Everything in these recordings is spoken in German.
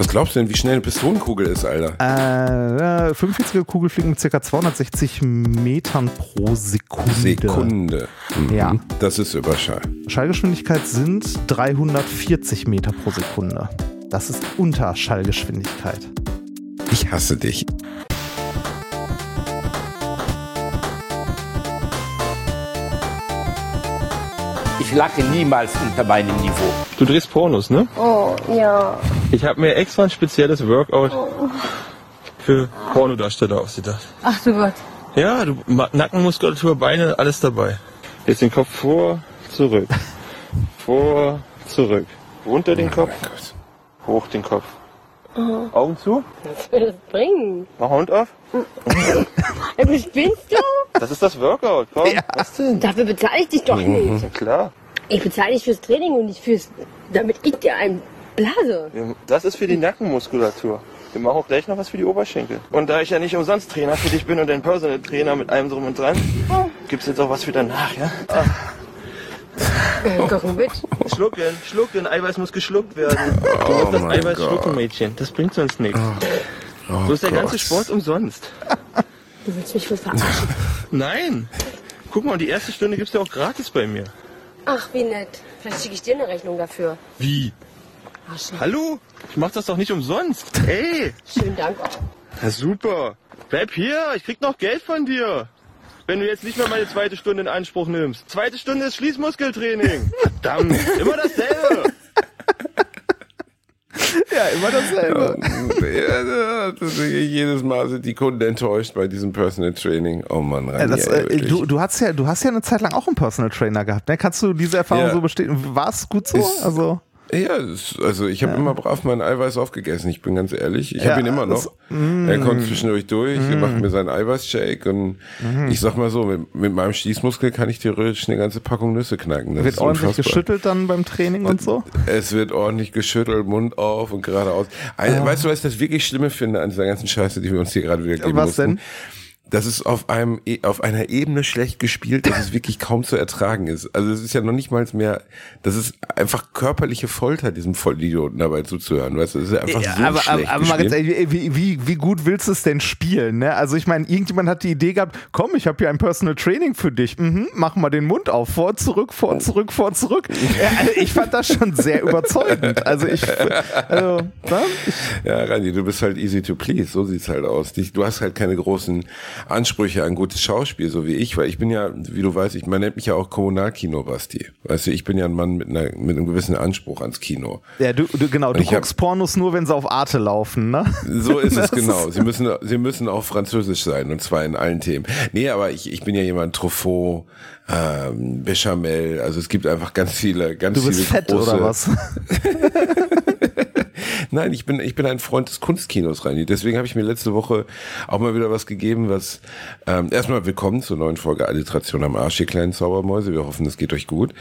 Was glaubst du denn, wie schnell eine Pistolenkugel ist, Alter? Äh, 45er Kugel fliegen mit ca. 260 Metern pro Sekunde. Sekunde. Mhm. Ja. Das ist Überschall. Schallgeschwindigkeit sind 340 Meter pro Sekunde. Das ist unter Schallgeschwindigkeit. Ich hasse dich. Ich lacke niemals unter meinem Niveau. Du drehst Pornos, ne? Oh, ja. Ich habe mir extra ein spezielles Workout für Pornodarsteller ausgedacht. Ach du Gott. Ja, du, Nackenmuskulatur, Beine, alles dabei. Jetzt den Kopf vor, zurück. Vor, zurück. Runter den Kopf, hoch den Kopf. Augen zu, Was will das bringen? mach Hund auf. Ey, spinnst du? Das ist das Workout, komm. Was denn? Dafür bezahle ich dich doch nicht. Ja, klar. Ich bezahle dich fürs Training und nicht fürs... Damit ich dir einen blase. Das ist für die Nackenmuskulatur. Wir machen auch gleich noch was für die Oberschenkel. Und da ich ja nicht umsonst Trainer für dich bin und dein Personal Trainer mit allem drum und dran, gibt's jetzt auch was für danach, ja? Äh, Kochen mit. Schlucken, schlucken, Eiweiß muss geschluckt werden. Du musst das mein Eiweiß Gott. schlucken, Mädchen. Das bringt sonst nichts. so ist der ganze. Sport umsonst. Du willst mich wohl verarschen. Nein. Guck mal, die erste Stunde gibt's ja auch gratis bei mir. Ach, wie nett. Vielleicht schicke ich dir eine Rechnung dafür. Wie? Arsch. Hallo? Ich mach das doch nicht umsonst. Ey, Schönen Dank. na super. Bleib hier, ich krieg noch Geld von dir. Wenn du jetzt nicht mehr meine zweite Stunde in Anspruch nimmst. Zweite Stunde ist Schließmuskeltraining. Verdammt, immer dasselbe. Ja, immer dasselbe. Ja, das ist jedes Mal sind die Kunden enttäuscht bei diesem Personal Training. Oh Mann, Ja, rein das, hier, äh, du, du, hast ja, du hast ja eine Zeit lang auch einen Personal Trainer gehabt. Ne? Kannst du diese Erfahrung Ja. so bestätigen? War es gut so? Ist- also, Ja, also ich habe immer brav mein Eiweiß aufgegessen, ich bin ganz ehrlich. Ich Ja, habe ihn immer das- noch. er kommt zwischendurch durch, er macht mir seinen Eiweißshake und ich sag mal so, mit, mit meinem Schließmuskel kann ich theoretisch eine ganze Packung Nüsse knacken. Das wird ordentlich unfassbar. geschüttelt dann beim Training und so? Es wird ordentlich geschüttelt, Mund auf und geradeaus. Ein, Weißt du, was ich das wirklich Schlimme finde an dieser ganzen Scheiße, die wir uns hier gerade wieder geben Was mussten? denn? Dass es auf einem E- auf einer Ebene schlecht gespielt, dass es wirklich kaum zu ertragen ist. Also es ist ja noch nicht mal mehr, das ist einfach körperliche Folter, diesem Vollidioten dabei zuzuhören. Weißt du, es ist einfach Ja, so aber, aber, schlecht aber ganz gespielt. wie, wie, wie gut willst du es denn spielen? Ne? Also ich meine, irgendjemand hat die Idee gehabt, komm, ich habe hier ein Personal Training für dich. Mhm, mach mal den Mund auf, vor, zurück, vor, zurück, vor, zurück. Also ich fand das schon sehr überzeugend. Also ich, also, ne? Ja, Randi, du bist halt easy to please, so sieht's halt aus. Du hast halt keine großen Ansprüche an gutes Schauspiel, so wie ich, weil ich bin ja, wie du weißt, ich, man nennt mich ja auch Kommunalkino, Basti. Weißt du, ich bin ja ein Mann mit, einer, mit einem gewissen Anspruch ans Kino. ja, du, du genau, du ich hab- guckst Pornos nur, wenn sie auf Arte laufen, ne? So ist es genau. Sie müssen, sie müssen auch französisch sein und zwar in allen Themen. Nee, aber ich, ich bin ja jemand Truffaut, ähm, Bechamel, also es gibt einfach ganz viele, ganz Du bist viele fett große, oder was? Nein, ich bin, ich bin ein Freund des Kunstkinos, Reini. Deswegen habe ich mir letzte Woche auch mal wieder was gegeben, was ähm, erstmal willkommen zur neuen Folge Alliteration am Arsch, ihr kleinen Zaubermäuse. Wir hoffen, es geht euch gut.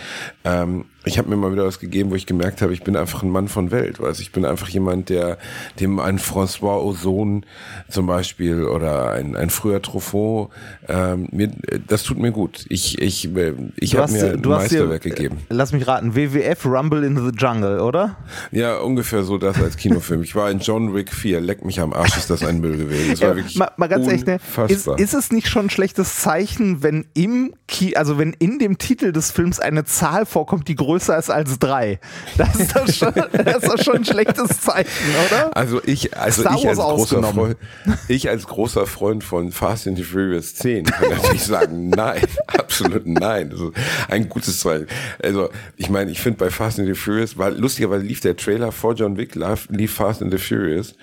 Ähm, ich habe mir mal wieder was gegeben, wo ich gemerkt habe, ich bin einfach ein Mann von Welt. Weißt? Ich bin einfach jemand, der dem ein François Ozon zum Beispiel oder ein, ein früher Truffaut, ähm, mir, das tut mir gut. Ich, ich, ich habe mir ein Meisterwerk dir, gegeben. Lass mich raten, WWF Rumble in the Jungle, oder? Ja, ungefähr so das als Kinofilm. Ich war in John Wick 4, leck mich am Arsch, ist das ein Müll gewesen. Das war wirklich mal, mal ganz ehrlich, ne? ist, ist es nicht schon ein schlechtes Zeichen, wenn im Ki also wenn in dem Titel des Films eine Zahl vorkommt, die größer ist als drei? Das ist doch schon, das ist doch schon ein schlechtes Zeichen, oder? also ich, also ich als großer. Freund, ich als großer Freund von Fast and the Furious 10 kann natürlich sagen, nein, absolut nein. Das ist ein gutes Zeichen. Also ich meine, ich finde bei Fast and the Furious, weil lustigerweise lief der Trailer vor John Wick, lief, lief Fast and the Furious.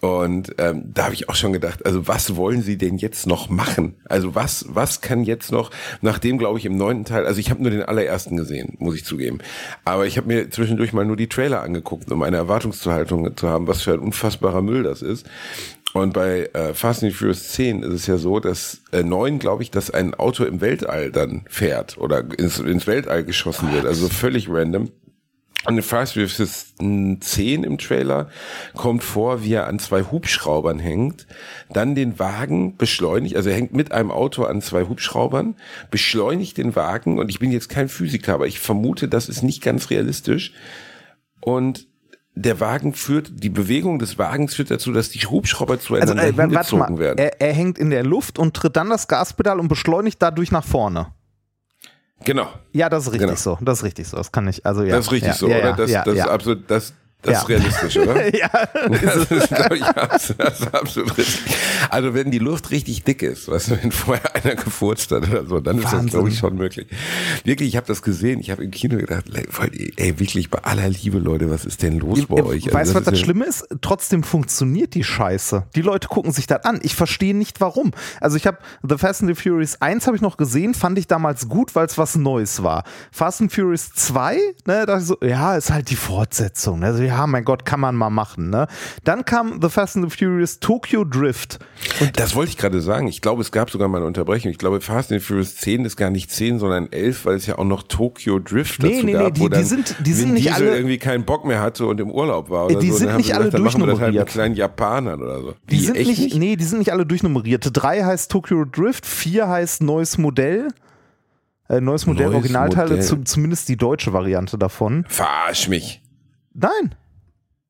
Und ähm, da habe ich auch schon gedacht, also was wollen sie denn jetzt noch machen? Also was, was kann jetzt noch, nachdem glaube ich im neunten Teil, also ich habe nur den allerersten gesehen, muss ich zugeben. Aber ich habe mir zwischendurch mal nur die Trailer angeguckt, um eine Erwartungszuhaltung zu haben, was für ein unfassbarer Müll das ist. Und bei äh, Fast and Furious 10 ist es ja so, dass äh, 9, glaube ich, dass ein Auto im Weltall dann fährt oder ins, ins Weltall geschossen wird, also völlig random. Und in Fast Furious 10 im Trailer kommt vor, wie er an zwei Hubschraubern hängt, dann den Wagen beschleunigt, also er hängt mit einem Auto an zwei Hubschraubern, beschleunigt den Wagen und ich bin jetzt kein Physiker, aber ich vermute, das ist nicht ganz realistisch und der Wagen führt, die Bewegung des Wagens führt dazu, dass die Hubschrauber Also, zueinander äh, warte hingezogen mal, werden. er, er hängt in der Luft und tritt dann das Gaspedal und beschleunigt dadurch nach vorne. Genau. Ja, das ist richtig Genau. so. Das ist richtig so. Das kann ich. Also ja. Das ist richtig ja, so, ja, oder? Ja, Das, ja, das ist absolut, das, das Ja. ist realistisch, oder? ja, Das ist, glaube ich, absolut, das absolut richtig. Also wenn die Luft richtig dick ist, weißt du, wenn vorher einer gefurzt hat oder so, dann ist das, Wahnsinn. glaube ich, schon möglich. Wirklich, ich habe das gesehen, ich habe im Kino gedacht, ey, wirklich, bei aller Liebe, Leute, was ist denn los bei euch? Weißt du, was Also das ist ja- Schlimme ist? Trotzdem funktioniert die Scheiße. Die Leute gucken sich das an. Ich verstehe nicht warum. Also ich habe The Fast and the Furious 1 habe ich noch gesehen, fand ich damals gut, weil es was Neues war. Fast and Furious 2, ne, dachte ich so, ja, ist halt die Fortsetzung. Also ja, mein Gott, kann man mal machen, ne? Dann kam The Fast and the Furious Tokyo Drift. Das wollte ich gerade sagen. Ich glaube, es gab sogar mal eine Unterbrechung. Ich glaube, Fast and Furious 10 ist gar nicht 10, sondern 11, weil es ja auch noch Tokyo Drift Nee, dazu nee, gab, nee, die- wo die sind- die sind nicht alle- irgendwie keinen Bock mehr hatte und im Urlaub war oder Die so. sind nicht alle wir das halt mit durchnummeriert. kleinen Japanern oder so. Die Wie, sind echt nicht, nee, die sind nicht alle durchnummeriert. Drei heißt Tokyo Drift, vier heißt neues Modell. Äh, neues Modell, Neues Originalteile, Modell. Zu, zumindest die deutsche Variante davon. Verarsch mich. Nein.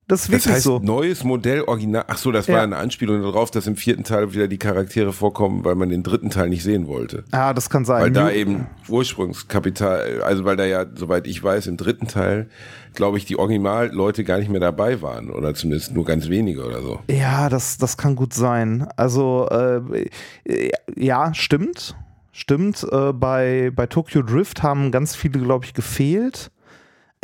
Das ist Das wirklich heißt, so. neues Modell, Original. Ach so, das Ja. war eine Anspielung darauf, dass im vierten Teil wieder die Charaktere vorkommen, weil man den dritten Teil nicht sehen wollte. Ah, das kann sein. Weil da eben Ursprungskapital, also weil da ja, soweit ich weiß, im dritten Teil, glaube ich, die Originalleute gar nicht mehr dabei waren oder zumindest nur ganz wenige oder so. Ja, das, das kann gut sein. Also, äh, ja, stimmt. Stimmt. Äh, bei, bei Tokyo Drift haben ganz viele, glaube ich, gefehlt.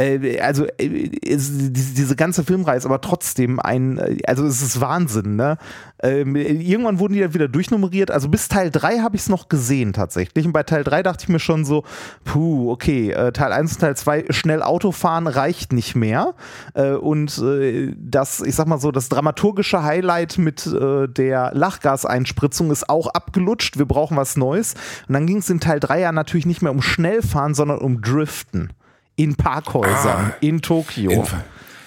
Äh, also, äh, diese, diese ganze Filmreihe ist aber trotzdem ein, äh, also es ist Wahnsinn, ne? Ähm, irgendwann wurden die dann wieder durchnummeriert. Also bis Teil 3 habe ich es noch gesehen tatsächlich. Und bei Teil 3 dachte ich mir schon so, puh, okay, äh, Teil 1 und Teil 2, schnell Autofahren reicht nicht mehr. Äh, und äh, das, ich sag mal so, das dramaturgische Highlight mit äh, der Lachgaseinspritzung ist auch abgelutscht. Wir brauchen was Neues. Und dann ging es in Teil 3 ja natürlich nicht mehr um Schnellfahren, sondern um Driften. In Parkhäusern, Ah. in Tokio. In-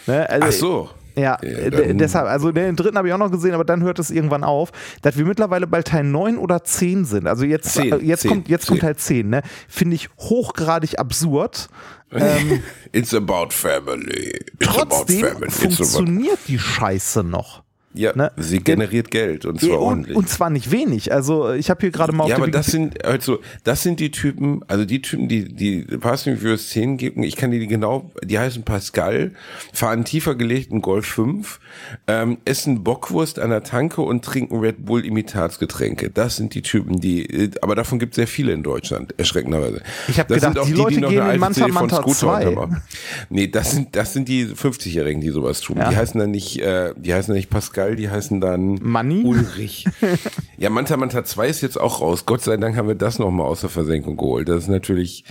Ne, also- Ach so. ja, Ja, deshalb, also den dritten habe ich auch noch gesehen, aber dann hört es irgendwann auf, dass wir mittlerweile bei Teil 9 oder 10 sind. Also jetzt, Zehn, äh, jetzt, zehn, kommt, jetzt kommt. Teil 10, ne? Finde ich hochgradig absurd. Ähm, It's about family. It's about trotzdem family. It's about funktioniert die Scheiße noch. Ja, Ne? sie generiert Geld und zwar Ja, und, ordentlich. und zwar nicht wenig. Also ich habe hier gerade mal auf ja, aber das sind also das sind die Typen, also die Typen, die die Fast and Furious 10 geben, ich kann die genau, die heißen Pascal, fahren tiefer gelegten Golf 5, ähm, essen Bockwurst an der Tanke und trinken Red Bull Imitatsgetränke. Das sind die Typen, die äh, aber davon gibt es sehr viele in Deutschland, erschreckenderweise. Ich hab Das gedacht, sind auch die Leute noch gehen eine in Manta Manta Scooter 2. untermachen. Nee, das sind das sind die 50-jährigen, die sowas tun. Ja. Die heißen dann nicht äh, die heißen dann nicht Pascal, die heißen dann Manni? Ulrich. ja, Manta Manta 2 ist jetzt auch raus. Gott sei Dank haben wir das nochmal aus der Versenkung geholt. Das ist natürlich,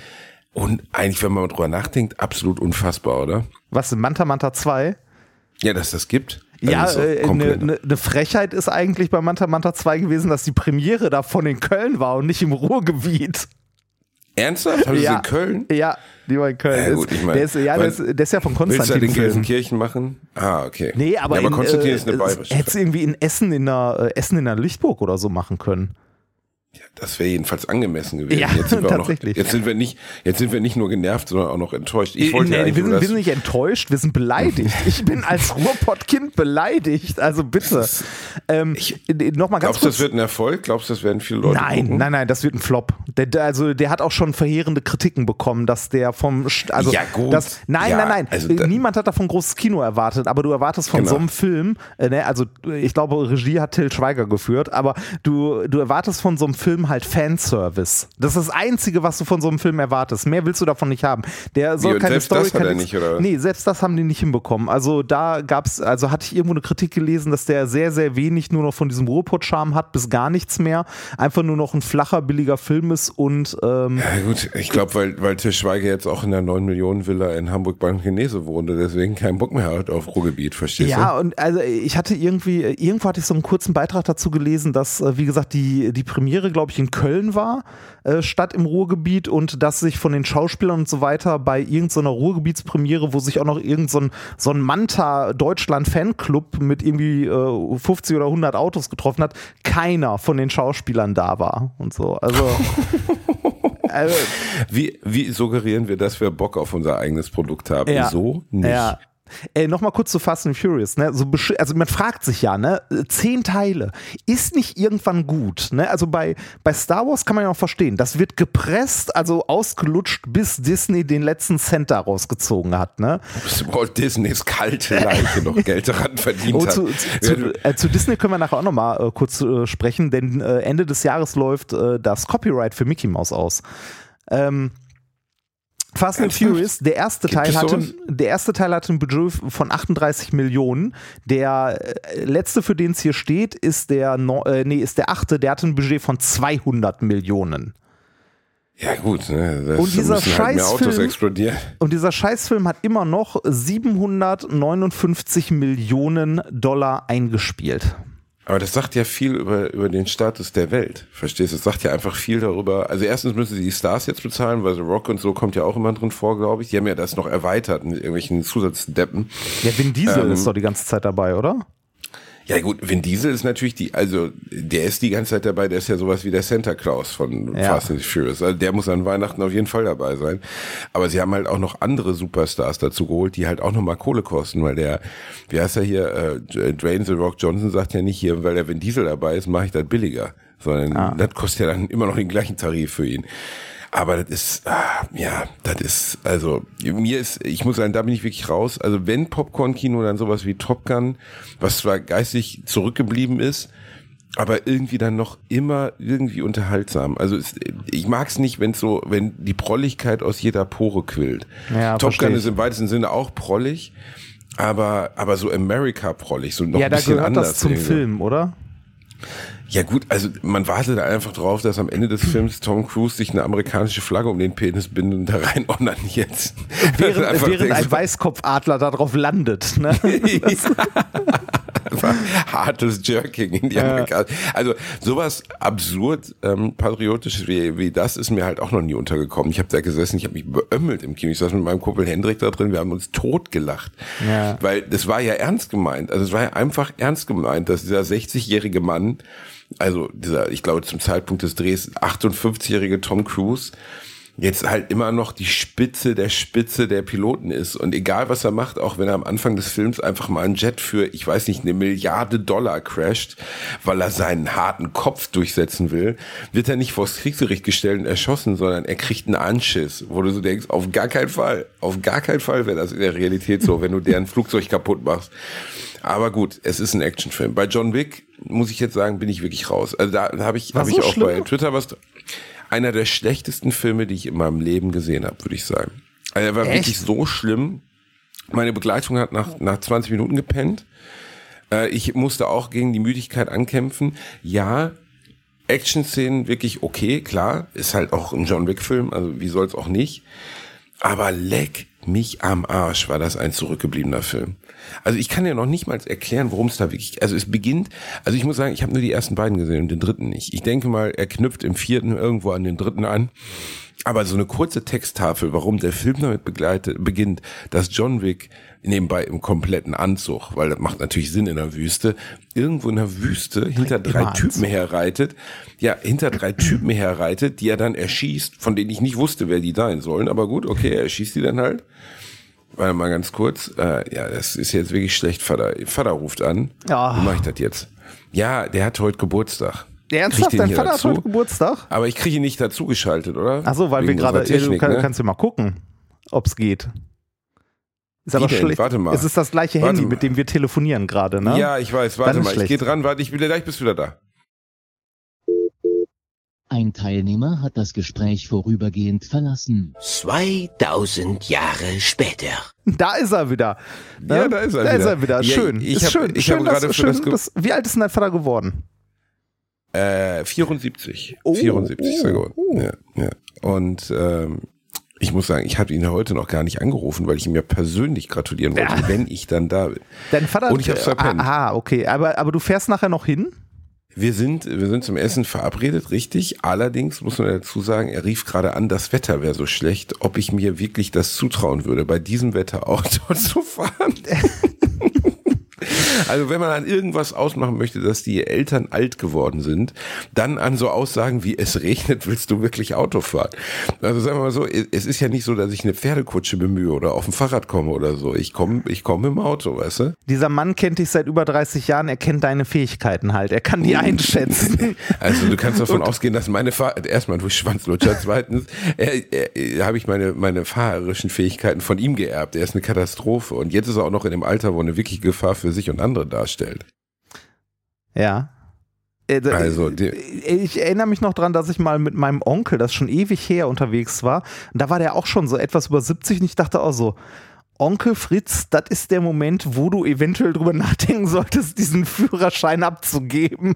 und eigentlich, wenn man drüber nachdenkt, absolut unfassbar, oder? Was, Manta Manta 2? Ja, dass das gibt. Ja, äh, eine ne, ne Frechheit ist eigentlich bei Manta Manta 2 gewesen, dass die Premiere davon in Köln war und nicht im Ruhrgebiet. Ernsthaft? Haben Sie Ja. in Köln? Ja, die war in Köln. Ja, gut, ich mein, der, ist, ja, der, ist, der ist ja von Willst du Konstantin. halt in Film. Gelsenkirchen machen? Ah, okay. Nee, aber, ja, aber in, Konstantin äh, ist eine bayerische. Hättest du irgendwie in Essen in der äh, Essen in der Lichtburg oder so machen können. Das wäre jedenfalls angemessen gewesen. Ja, jetzt, sind wir auch noch, tatsächlich. jetzt sind wir nicht, jetzt sind wir nicht nur genervt, sondern auch noch enttäuscht. Ich Äh, wollte nee, ja wir, sind, wir sind nicht enttäuscht, wir sind beleidigt. Ich bin als Ruhrpottkind beleidigt. Also bitte. Ähm, Nochmal ganz Glaubst du, das wird ein Erfolg? Glaubst du, das werden viele Leute Nein, gucken? nein, nein, das wird ein Flop. Der, der, also der hat auch schon verheerende Kritiken bekommen, dass der vom also Ja, gut. Das, nein, Ja, nein, nein. also Niemand hat davon großes Kino erwartet, aber du erwartest von Genau. so einem Film, äh, ne, also ich glaube, Regie hat Till Schweiger geführt, aber du, du erwartest von so einem Film halt Fanservice. Das ist das Einzige, was du von so einem Film erwartest. Mehr willst du davon nicht haben. Der soll und keine selbst Story, das hat er nicht, oder? Nee, selbst das haben die nicht hinbekommen. Also da gab's, also hatte ich irgendwo eine Kritik gelesen, dass der sehr, sehr wenig nur noch von diesem Ruhrpott-Charme hat, bis gar nichts mehr. Einfach nur noch ein flacher, billiger Film ist und ähm, Ja gut, ich glaube, weil, weil Til Schweiger jetzt auch in der 9 Millionen Villa in Hamburg beim Chinese wohnt und deswegen keinen Bock mehr hat auf Ruhrgebiet, verstehst ja, und also ich hatte irgendwie, irgendwo hatte ich so einen kurzen Beitrag dazu gelesen, dass, äh, wie gesagt, die, die Premiere, glaube ich, in Köln war, äh, statt im Ruhrgebiet und dass sich von den Schauspielern und so weiter bei irgendeiner Ruhrgebietspremiere, wo sich auch noch irgendein so ein, so ein Manta Deutschland Fanclub mit irgendwie äh, 50 oder 100 Autos getroffen hat, keiner von den Schauspielern da war und so. Also, also? Wie, wie suggerieren wir, dass wir Bock auf unser eigenes Produkt haben? Ja. So nicht. Ja. Äh, Nochmal kurz zu Fast and Furious. Ne? So also man fragt sich ja, ne? zehn Teile, ist nicht irgendwann gut? Ne? Also bei, bei Star Wars kann man ja auch verstehen, das wird gepresst, also ausgelutscht, bis Disney den letzten Cent da rausgezogen hat. Ne? Bis Walt Disneys kalte Leiche noch Geld daran verdient Oh, hat. zu, zu, du- äh, zu Disney können wir nachher auch nochmal äh, kurz äh, sprechen, denn äh, Ende des Jahres läuft äh, das Copyright für Mickey Mouse aus. Ähm, Fast and? Furious, der erste, Gibt Teil hatte, sowas? der erste Teil hatte ein Budget von 38 Millionen. Der äh, letzte, für den es hier steht, ist der, äh, nee, ist der achte, der hatte ein Budget von 200 Millionen. ja gut, ne? das Und dieser halt Scheißfilm- explodieren. Und dieser Scheißfilm hat immer noch 759 Millionen Dollar eingespielt. Aber das sagt ja viel über, über den Status der Welt. Verstehst du? Das sagt ja einfach viel darüber. Also erstens müssen sie die Stars jetzt bezahlen, weil The Rock und so kommt ja auch immer drin vor, glaube ich. Die haben ja das noch erweitert mit irgendwelchen Zusatzdeppen. Ja, Vin Diesel Ähm, ist doch die ganze Zeit dabei, oder? Ja gut, Vin Diesel ist natürlich die, also der ist die ganze Zeit dabei, der ist ja sowas wie der Santa Claus von Ja. Fast and Furious. Also der muss an Weihnachten auf jeden Fall dabei sein. Aber sie haben halt auch noch andere Superstars dazu geholt, die halt auch nochmal Kohle kosten, weil der, wie heißt er hier, äh, Dwayne The Rock Johnson sagt ja nicht hier, weil der Vin Diesel dabei ist, mache ich das billiger. Sondern das kostet ja dann immer noch den gleichen Tarif für ihn. Aber das ist, ah, ja, das ist, also, mir ist, ich muss sagen, da bin ich wirklich raus. Also, wenn Popcorn-Kino dann sowas wie Top Gun, was zwar geistig zurückgeblieben ist, aber irgendwie dann noch immer irgendwie unterhaltsam. Also es, ich mag es nicht, wenn so, wenn die Prolligkeit aus jeder Pore quillt. Ja, Top Gun ist im weitesten Sinne auch prollig, aber aber so America prollig, so noch ja, ein da bisschen gehört anders. das zum irgendwie. Film, oder? Ja gut, also man wartet einfach drauf, dass am Ende des Films Tom Cruise sich eine amerikanische Flagge um den Penis bindet und da rein jetzt. Während, während ein Weißkopfadler darauf landet. Ne? Hartes Jerking in die Amerikaner. Also sowas absurd ähm, patriotisches wie, wie das ist mir halt auch noch nie untergekommen. Ich habe da gesessen, ich habe mich beömmelt im Kino. Ich saß mit meinem Kumpel Hendrik da drin, wir haben uns totgelacht. Ja. Weil das war ja ernst gemeint. Also es war ja einfach ernst gemeint, dass dieser 60-jährige Mann, also dieser, ich glaube zum Zeitpunkt des Drehs 58-jährige Tom Cruise, jetzt halt immer noch die Spitze der Spitze der Piloten ist. Und egal was er macht, auch wenn er am Anfang des Films einfach mal einen Jet für, ich weiß nicht, eine Milliarde Dollar crasht, weil er seinen harten Kopf durchsetzen will, wird er nicht vors Kriegsgericht gestellt und erschossen, sondern er kriegt einen Anschiss, wo du so denkst, auf gar keinen Fall, auf gar keinen Fall wäre das in der Realität so, wenn du deren Flugzeug kaputt machst. Aber gut, es ist ein Actionfilm. Bei John Wick, muss ich jetzt sagen, bin ich wirklich raus. Also da, da habe ich, hab so ich auch schlimm? bei Twitter was einer der schlechtesten Filme, die ich in meinem Leben gesehen habe, würde ich sagen. Also er war Echt? wirklich so schlimm. Meine Begleitung hat nach, nach 20 Minuten gepennt. Äh, ich musste auch gegen die Müdigkeit ankämpfen. Ja, Action-Szenen wirklich okay, klar. Ist halt auch ein John Wick-Film, also wie soll's auch nicht. Aber leck mich am Arsch, war das ein zurückgebliebener Film. Also ich kann ja noch nicht mal erklären, worum es da wirklich, also es beginnt, also ich muss sagen, ich habe nur die ersten beiden gesehen und den dritten nicht. Ich denke mal, er knüpft im vierten irgendwo an den dritten an. Aber so eine kurze Texttafel, warum der Film damit begleitet, beginnt, dass John Wick nebenbei im kompletten Anzug, weil das macht natürlich Sinn in der Wüste, irgendwo in der Wüste hinter drei immer Typen Anzug. herreitet, ja, hinter drei Typen herreitet, die er dann erschießt, von denen ich nicht wusste, wer die sein sollen, aber gut, okay, er erschießt die dann halt. Warte mal ganz kurz, äh, ja, das ist jetzt wirklich schlecht, Vater, Vater ruft an. Ja. Wie mache ich das jetzt? Ja, der hat heute Geburtstag. Ernsthaft, dein Vater hat dazu? heute Geburtstag? Aber ich kriege ihn nicht dazu geschaltet, oder? Ach so, weil wir Wegen gerade, unserer Technik, du kann, ne? kannst du mal gucken, ob's geht. Ist aber schlecht. Warte mal. Es ist das gleiche Warte Handy, mal. mit dem wir telefonieren gerade, ne? Ja, ich weiß, warte mal, ich schlecht. gehe dran, warte, ich bin gleich bist du wieder da. Ein Teilnehmer hat das Gespräch vorübergehend verlassen. 2000 Jahre später. Da ist er wieder. Ne? Ja, da ist er da wieder. Ist er wieder. Ja, Schön. ich ist hab- schön. ich schön, dass- gerade schön das Wie alt ist denn dein Vater geworden? Äh, 74. Oh, 74 ist er oh, geworden. oh. Ja, ja. Und ähm, ich muss sagen, ich habe ihn heute noch gar nicht angerufen, weil ich ihm ja persönlich gratulieren wollte, Ja. wenn ich dann da bin. Dein Vater Und ich hab's verpennt. Ah, okay. Aber, aber du fährst nachher noch hin? Wir sind, wir sind zum Essen verabredet, richtig. Allerdings muss man dazu sagen, er rief gerade an, das Wetter wäre so schlecht, ob ich mir wirklich das zutrauen würde, bei diesem Wetter auch dort zu fahren. Also wenn man an irgendwas ausmachen möchte, dass die Eltern alt geworden sind, dann an so Aussagen wie es regnet, willst du wirklich Auto fahren? Also sagen wir mal so, es ist ja nicht so, dass ich eine Pferdekutsche bemühe oder auf dem Fahrrad komme oder so. Ich komme ich komme im Auto, weißt du? Dieser Mann kennt dich seit über 30 Jahren, er kennt deine Fähigkeiten halt, er kann die einschätzen. Also du kannst davon ausgehen, dass meine Fahr erstmal durch Schwanzlutscher, zweitens er, er, habe ich meine meine fahrerischen Fähigkeiten von ihm geerbt. Er ist eine Katastrophe und jetzt ist er auch noch in dem Alter, wo eine wirkliche Gefahr für sich und andere darstellt. Ja. Äh, Also, die- ich erinnere mich noch dran, dass ich mal mit meinem Onkel, das schon ewig her unterwegs war, und da war der auch schon so etwas über 70 und ich dachte auch so, Onkel Fritz, das ist der Moment, wo du eventuell drüber nachdenken solltest, diesen Führerschein abzugeben.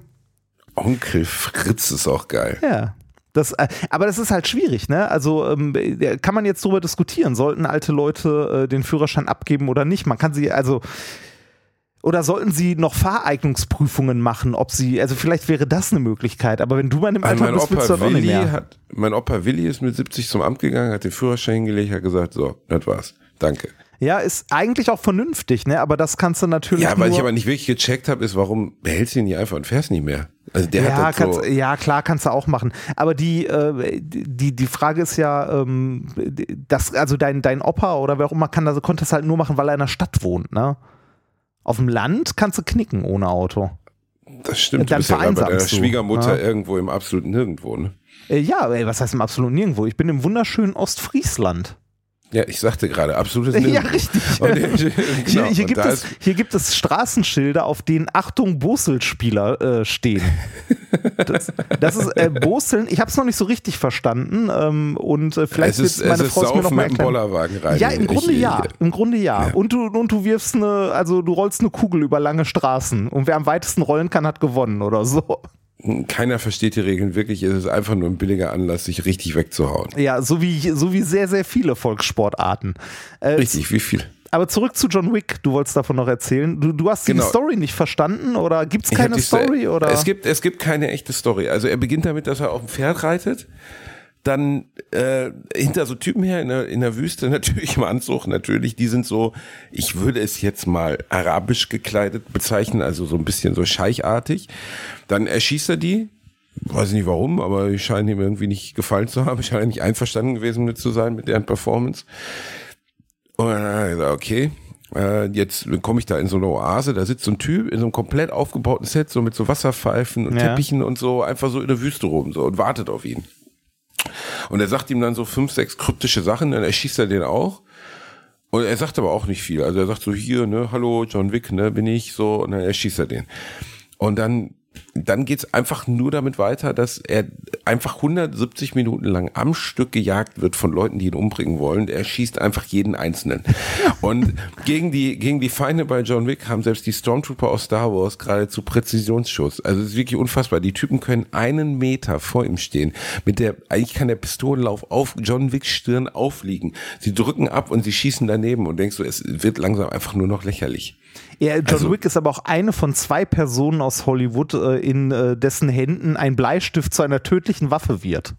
Onkel Fritz ist auch geil. Ja. Das, äh, aber das ist halt schwierig, ne? Also ähm, äh, kann man jetzt darüber diskutieren, sollten alte Leute äh, den Führerschein abgeben oder nicht? Man kann sie, also oder sollten sie noch Fahreignungsprüfungen machen, ob sie, also vielleicht wäre das eine Möglichkeit, aber wenn du mal im Also Alter mein bist, willst du auch nicht mehr. hat, mein Opa Willi ist mit 70 zum Amt gegangen, hat den Führerschein hingelegt, hat gesagt, so, das war's. Danke. Ja, ist eigentlich auch vernünftig, ne? Aber das kannst du natürlich Ja, was ich aber nicht wirklich gecheckt habe, ist, warum behältst du ihn nicht einfach und fährst nicht mehr? Also der ja, hat das so, kannst, ja, klar, kannst du auch machen. Aber die, äh, die, die Frage ist ja, ähm, das, also dein, dein Opa oder wer auch immer kann das, konnte das halt nur machen, weil er in der Stadt wohnt, ne? Auf dem Land kannst du knicken ohne Auto. das stimmt, dann du bist ja bei du, Schwiegermutter ja. irgendwo im absoluten Nirgendwo, ne? Äh, ja, ey, was heißt im absoluten Nirgendwo? Ich bin im wunderschönen Ostfriesland. Ja, ich sagte gerade, absolutes Ja, Nirgendwo. richtig. Und, genau, Hier, hier, gibt es, hier gibt es Straßenschilder, auf denen Achtung Boselspieler äh, stehen. Das, das ist äh, Boseln. Ich habe es noch nicht so richtig verstanden ähm, und äh, vielleicht ist, wird meine es ist Frau es mir noch mal mit dem. Bollerwagen rein. Ja, im Grunde Ich- ja. Im Grunde ja. Ja. Und du und du wirfst eine, also du rollst eine Kugel über lange Straßen und wer am weitesten rollen kann, hat gewonnen oder so. Keiner versteht die Regeln wirklich. Es ist einfach nur ein billiger Anlass, sich richtig wegzuhauen. Ja, so wie so wie sehr sehr viele Volkssportarten. Äh, Richtig, wie viel? Aber zurück zu John Wick, du wolltest davon noch erzählen. Du, du hast die Genau. Story nicht verstanden oder gibt es keine die Sto- Story? Oder? Es gibt, es gibt keine echte Story. Also er beginnt damit, dass er auf dem Pferd reitet, dann äh, hinter so Typen her in der, in der Wüste, natürlich im Anzug, natürlich, die sind so, ich würde es jetzt mal arabisch gekleidet bezeichnen, also so ein bisschen so scheichartig. Dann erschießt er die, weiß nicht warum, aber die scheinen ihm irgendwie nicht gefallen zu haben, scheinen nicht einverstanden gewesen mit zu sein, mit deren Performance. Und dann hat er gesagt, okay, äh, jetzt komme ich da in so eine Oase, da sitzt so ein Typ in so einem komplett aufgebauten Set, so mit so Wasserpfeifen und Ja. Teppichen und so, einfach so in der Wüste rum so und wartet auf ihn. Und er sagt ihm dann so fünf, sechs kryptische Sachen, dann erschießt er den auch. Und er sagt aber auch nicht viel. Also er sagt so, hier, ne, hallo, John Wick, ne, bin ich, so, und dann erschießt er den. Und dann, dann geht's einfach nur damit weiter, dass er einfach 170 Minuten lang am Stück gejagt wird von Leuten, die ihn umbringen wollen. Er schießt einfach jeden Einzelnen. Und gegen die, gegen die Feinde bei John Wick haben selbst die Stormtrooper aus Star Wars geradezu Präzisionsschuss. Also es ist wirklich unfassbar. Die Typen können einen Meter vor ihm stehen. Mit der, eigentlich kann der Pistolenlauf auf John Wicks Stirn aufliegen. Sie drücken ab und sie schießen daneben und denkst so, es wird langsam einfach nur noch lächerlich. Ja, John also- Wick ist aber auch eine von zwei Personen aus Hollywood, äh, in äh, dessen Händen ein Bleistift zu einer tödlichen Waffe wird.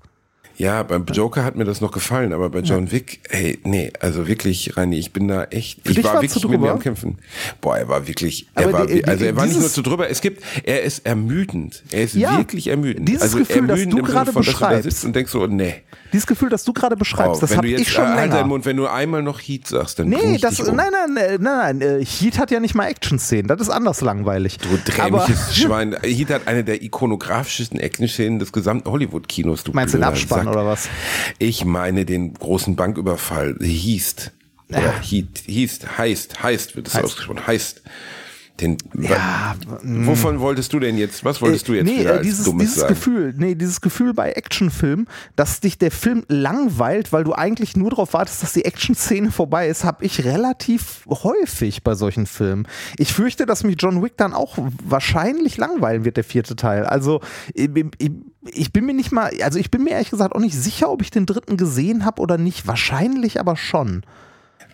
Ja, beim Joker hat mir das noch gefallen, aber bei John Wick, hey, nee, also wirklich, Reini, ich bin da echt, ich dich war wirklich mit mir am Kämpfen. Boah, er war wirklich, Aber er war, die- die- also er war nicht nur zu drüber, es gibt, er ist ermüdend, er ist Ja, wirklich ermüdend. dieses also Gefühl, das ermüdend du gerade von, dass du beschreibst. sitzt und denkst so, nee. Dieses Gefühl, das du gerade beschreibst, Oh, das wenn habe du jetzt, ich schon äh, halt länger. deinen Mund, wenn du einmal noch Heat sagst, dann Nee, ich das, um. nein, nein, äh, nein, nein, äh, Heat hat ja nicht mal Action-Szenen, das ist anders langweilig. Du dämliches Schwein. Heat hat eine der ikonografischsten Action-Szenen des gesamten Hollywood-Kinos. Du Meinst du den Abspann. Oder was? Ich meine den großen Banküberfall. Hießt. Oder Heat, hießt, heißt, heißt wird es ausgesprochen. Heißt. Den, Ja, wovon wolltest du denn jetzt? Was wolltest du jetzt Äh, nee, wieder äh, als dieses, Dummes dieses sagen? Gefühl, nee, dieses Gefühl bei Actionfilmen, dass dich der Film langweilt, weil du eigentlich nur darauf wartest, dass die Actionszene vorbei ist, habe ich relativ häufig bei solchen Filmen. Ich fürchte, dass mich John Wick dann auch wahrscheinlich langweilen wird, der vierte Teil. Also ich, ich, ich bin mir nicht mal, also ich bin mir ehrlich gesagt auch nicht sicher, ob ich den dritten gesehen habe oder nicht. Wahrscheinlich aber schon.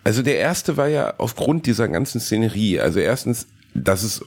Also der erste war ja aufgrund dieser ganzen Szenerie. Also erstens, dass es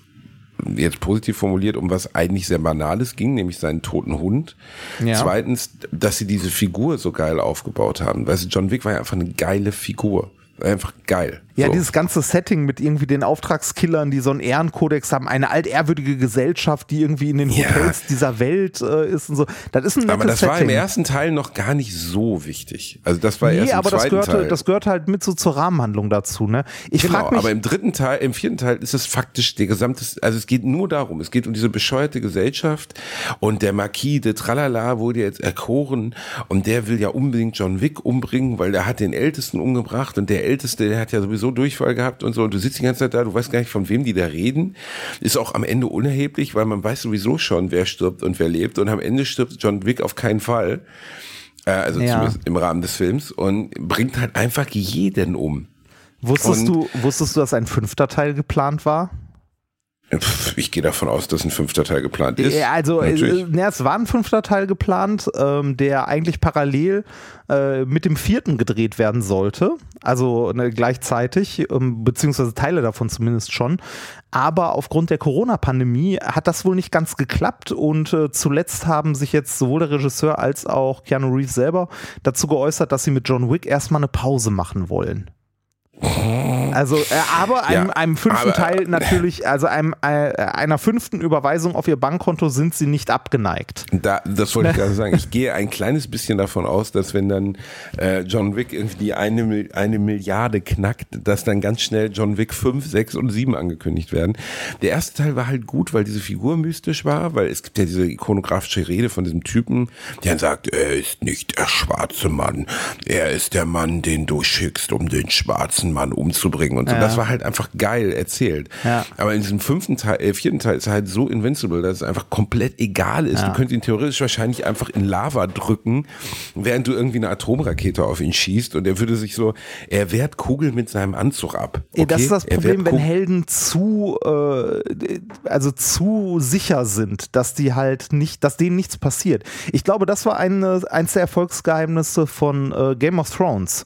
jetzt positiv formuliert, um was eigentlich sehr Banales ging, nämlich seinen toten Hund. Ja. Zweitens, dass sie diese Figur so geil aufgebaut haben. Weißt du, John Wick war ja einfach eine geile Figur. Einfach geil. Ja, so. dieses ganze Setting mit irgendwie den Auftragskillern, die so einen Ehrenkodex haben, eine altehrwürdige Gesellschaft, die irgendwie in den Ja. Hotels dieser Welt äh, ist und so. Das ist ein nettes Aber das Setting. war im ersten Teil noch gar nicht so wichtig. Also das war erst Nee, im aber das zweiten gehörte, Teil. das gehört halt mit so zur Rahmenhandlung dazu, ne? Ich Genau, frage mich, aber im dritten Teil, im vierten Teil ist es faktisch der gesamte, also es geht nur darum, es geht um diese bescheuerte Gesellschaft und der Marquis de Tralala wurde jetzt erkoren und der will ja unbedingt John Wick umbringen, weil der hat den Ältesten umgebracht und der Älteste, der hat ja sowieso Durchfall gehabt und so und du sitzt die ganze Zeit da, du weißt gar nicht, von wem die da reden. Ist auch am Ende unerheblich, weil man weiß sowieso schon, wer stirbt und wer lebt und am Ende stirbt John Wick auf keinen Fall. Äh, Also Ja. zumindest im Rahmen des Films und bringt halt einfach jeden um. wusstest und- du, wusstest du, dass ein fünfter Teil geplant war? Ich gehe davon aus, dass ein fünfter Teil geplant ist. Ja, also äh, Natürlich. ne, es war ein fünfter Teil geplant, ähm, der eigentlich parallel äh, mit dem vierten gedreht werden sollte. Also ne, gleichzeitig, ähm, beziehungsweise Teile davon zumindest schon. Aber aufgrund der Corona-Pandemie hat das wohl nicht ganz geklappt und äh, zuletzt haben sich jetzt sowohl der Regisseur als auch Keanu Reeves selber dazu geäußert, dass sie mit John Wick erstmal eine Pause machen wollen. Also, äh, aber einem, Ja, einem fünften aber- Teil natürlich, also einem, äh, einer fünften Überweisung auf ihr Bankkonto sind sie nicht abgeneigt. Da, das wollte ich gerade sagen. Ich gehe ein kleines bisschen davon aus, dass wenn dann äh, John Wick irgendwie eine, eine Milliarde knackt, dass dann ganz schnell John Wick 5, 6 und 7 angekündigt werden. Der erste Teil war halt gut, weil diese Figur mystisch war, weil es gibt ja diese ikonografische Rede von diesem Typen, der dann sagt, er ist nicht der schwarze Mann, er ist der Mann, den du schickst, um den schwarzen Mann umzubringen und so. Ja. Das war halt einfach geil erzählt. Ja. Aber in diesem fünften Teil, äh, vierten Teil ist er halt so invincible, dass es einfach komplett egal ist. Du könntest ihn theoretisch wahrscheinlich einfach in Lava drücken, während du irgendwie eine Atomrakete auf ihn schießt und er würde sich so, er wehrt Kugeln mit seinem Anzug ab. Ja, Das okay? ist das Problem, wenn Kugel- Helden zu, äh, also zu sicher sind, dass die halt nicht, dass denen nichts passiert. Ich glaube, das war eine, eins der Erfolgsgeheimnisse von äh, Game of Thrones.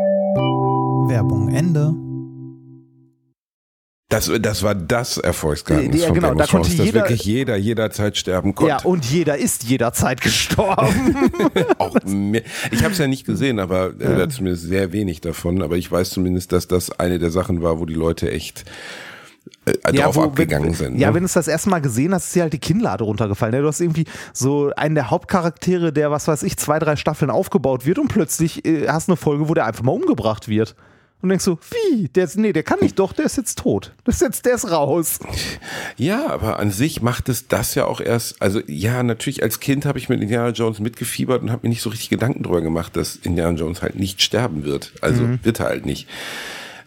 Werbung Ende. Das, das war das Erfolgsgeheimnis Ja, von genau, da konnte dass jeder- wirklich jeder jederzeit sterben konnte. Ja, und jeder ist jederzeit gestorben. auch mehr. Ich habe es ja nicht gesehen, aber äh, oder zumindest sehr wenig davon. Aber ich weiß zumindest, dass das eine der Sachen war, wo die Leute echt äh, drauf wo- abgegangen wenn, sind. Ja, ne? wenn du es das erste Mal gesehen hast, ist dir halt die Kinnlade runtergefallen. ne? Du hast irgendwie so einen der Hauptcharaktere, der, was weiß ich, zwei, drei Staffeln aufgebaut wird und plötzlich äh, hast du eine Folge, wo der einfach mal umgebracht wird. Und denkst so, wie? Der ist, nee, der kann nicht doch, der ist jetzt tot. Das ist jetzt, der ist raus. Ja, aber an sich macht es das ja auch erst, also ja, natürlich als Kind habe ich mit Indiana Jones mitgefiebert und habe mir nicht so richtig Gedanken drüber gemacht, dass Indiana Jones halt nicht sterben wird. Also wird er halt nicht.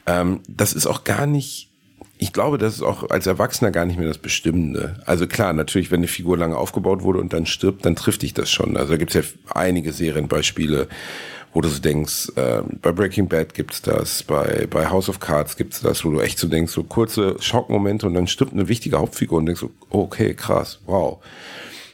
Ähm, das ist auch gar nicht, ich glaube, das ist auch als Erwachsener gar nicht mehr das Bestimmende. Also klar, natürlich, wenn eine Figur lange aufgebaut wurde und dann stirbt, dann trifft dich das schon. Also da gibt's ja einige Serienbeispiele, wo du so denkst, äh, bei Breaking Bad gibt's das, bei, bei House of Cards gibt's das, wo du echt so denkst, so kurze Schockmomente und dann stirbt eine wichtige Hauptfigur und denkst so, oh, okay, krass, wow.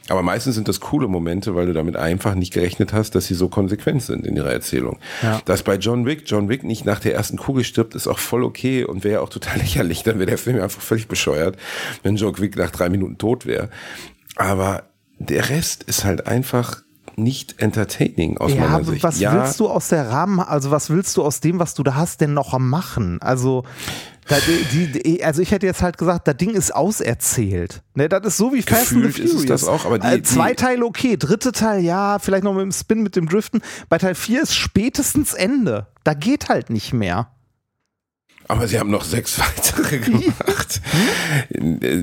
Aber meistens sind das coole Momente, weil du damit einfach nicht gerechnet hast, dass sie so konsequent sind in ihrer Erzählung. Ja. Dass bei John Wick, John Wick nicht nach der ersten Kugel stirbt, ist auch voll okay und wäre auch total lächerlich. Dann wäre der Film einfach völlig bescheuert, wenn John Wick nach drei Minuten tot wäre. Aber der Rest ist halt einfach nicht entertaining aus Ja, meiner aber Sicht. was ja, willst du aus der Rahmen, also was willst du aus dem, was du da hast, denn noch machen? Also, da, die, die, also ich hätte jetzt halt gesagt, das Ding ist auserzählt. Ne, das ist so wie Fast and the Gefühlt ist Furious. das auch, aber die- äh, zwei Teile okay, dritte Teil ja, vielleicht noch mit dem Spin, mit dem Driften. Bei Teil 4 ist spätestens Ende. Da geht halt nicht mehr. Aber sie haben noch sechs weitere gemacht.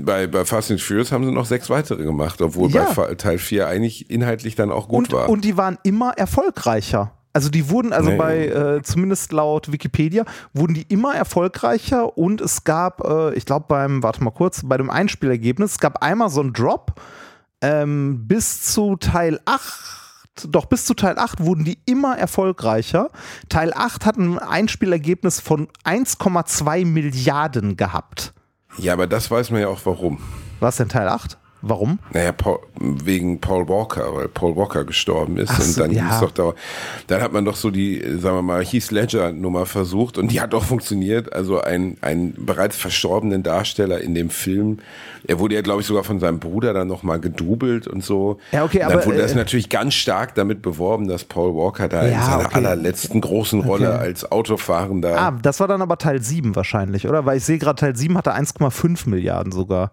Bei, bei Fast and Furious haben sie noch sechs weitere gemacht, obwohl Ja. bei Teil 4 eigentlich inhaltlich dann auch gut und, war. und die waren immer erfolgreicher. Also die wurden, also Nee. bei, äh, zumindest laut Wikipedia, wurden die immer erfolgreicher und es gab, äh, ich glaube beim, warte mal kurz, bei dem Einspielergebnis, es gab einmal so einen Drop, ähm, bis zu Teil 8, doch bis zu Teil 8 wurden die immer erfolgreicher. Teil 8 hat ein Einspielergebnis von 1,2 Milliarden gehabt. ja, aber das weiß man ja auch warum. Was denn Teil 8? Warum? Naja, Paul, wegen Paul Walker, weil Paul Walker gestorben ist. Ach und so, dann ja. doch da, dann hat man doch so die, sagen wir mal, Heath Ledger Nummer versucht und die hat auch funktioniert. Also ein, ein bereits verstorbenen Darsteller in dem Film. Er wurde ja, glaube ich, sogar von seinem Bruder dann nochmal gedubelt und so. Ja, okay, dann aber, wurde das äh, natürlich ganz stark damit beworben, dass Paul Walker da in Ja, seiner okay. allerletzten großen Rolle Okay. als Autofahrender. Ah, das war dann aber Teil 7 wahrscheinlich, oder? Weil ich sehe gerade, Teil 7 hatte 1,5 Milliarden sogar.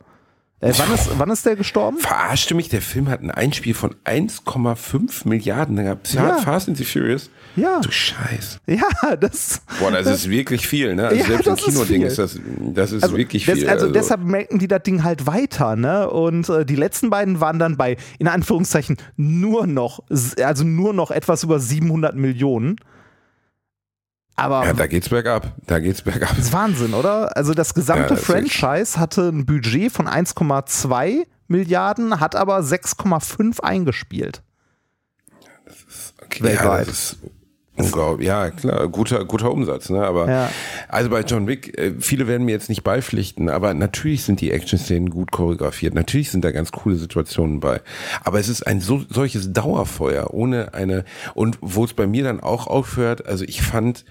Äh, wann, ist, wann ist der gestorben? Verarschte mich, der Film hat ein Einspiel von 1,5 Milliarden gehabt. Ja, Ja. Fast and the Furious. Ja. Du Scheiß. Ja, das. Boah, das ist wirklich viel, ne? Also Ja, selbst im das ist Kinoding viel. ist das, das ist Also, wirklich viel. also, deshalb melken die das Ding halt weiter, ne? Und äh, die letzten beiden waren dann bei, in Anführungszeichen, nur noch, also nur noch etwas über 700 Millionen. Aber ja, da geht's bergab. Da geht's bergab. das ist Wahnsinn, oder? Also das gesamte Ja, das ist Franchise hatte ein Budget von 1,2 Milliarden, hat aber 6,5 eingespielt. Okay, weltweit. Ja, das ist unglaublich. Ja, klar, guter, guter Umsatz, ne? Aber Ja. also bei John Wick, äh, viele werden mir jetzt nicht beipflichten, aber natürlich sind die Action-Szenen gut choreografiert. Natürlich sind da ganz coole Situationen bei. Aber es ist ein so, solches Dauerfeuer ohne eine, und wo es bei mir dann auch aufhört, also ich fand,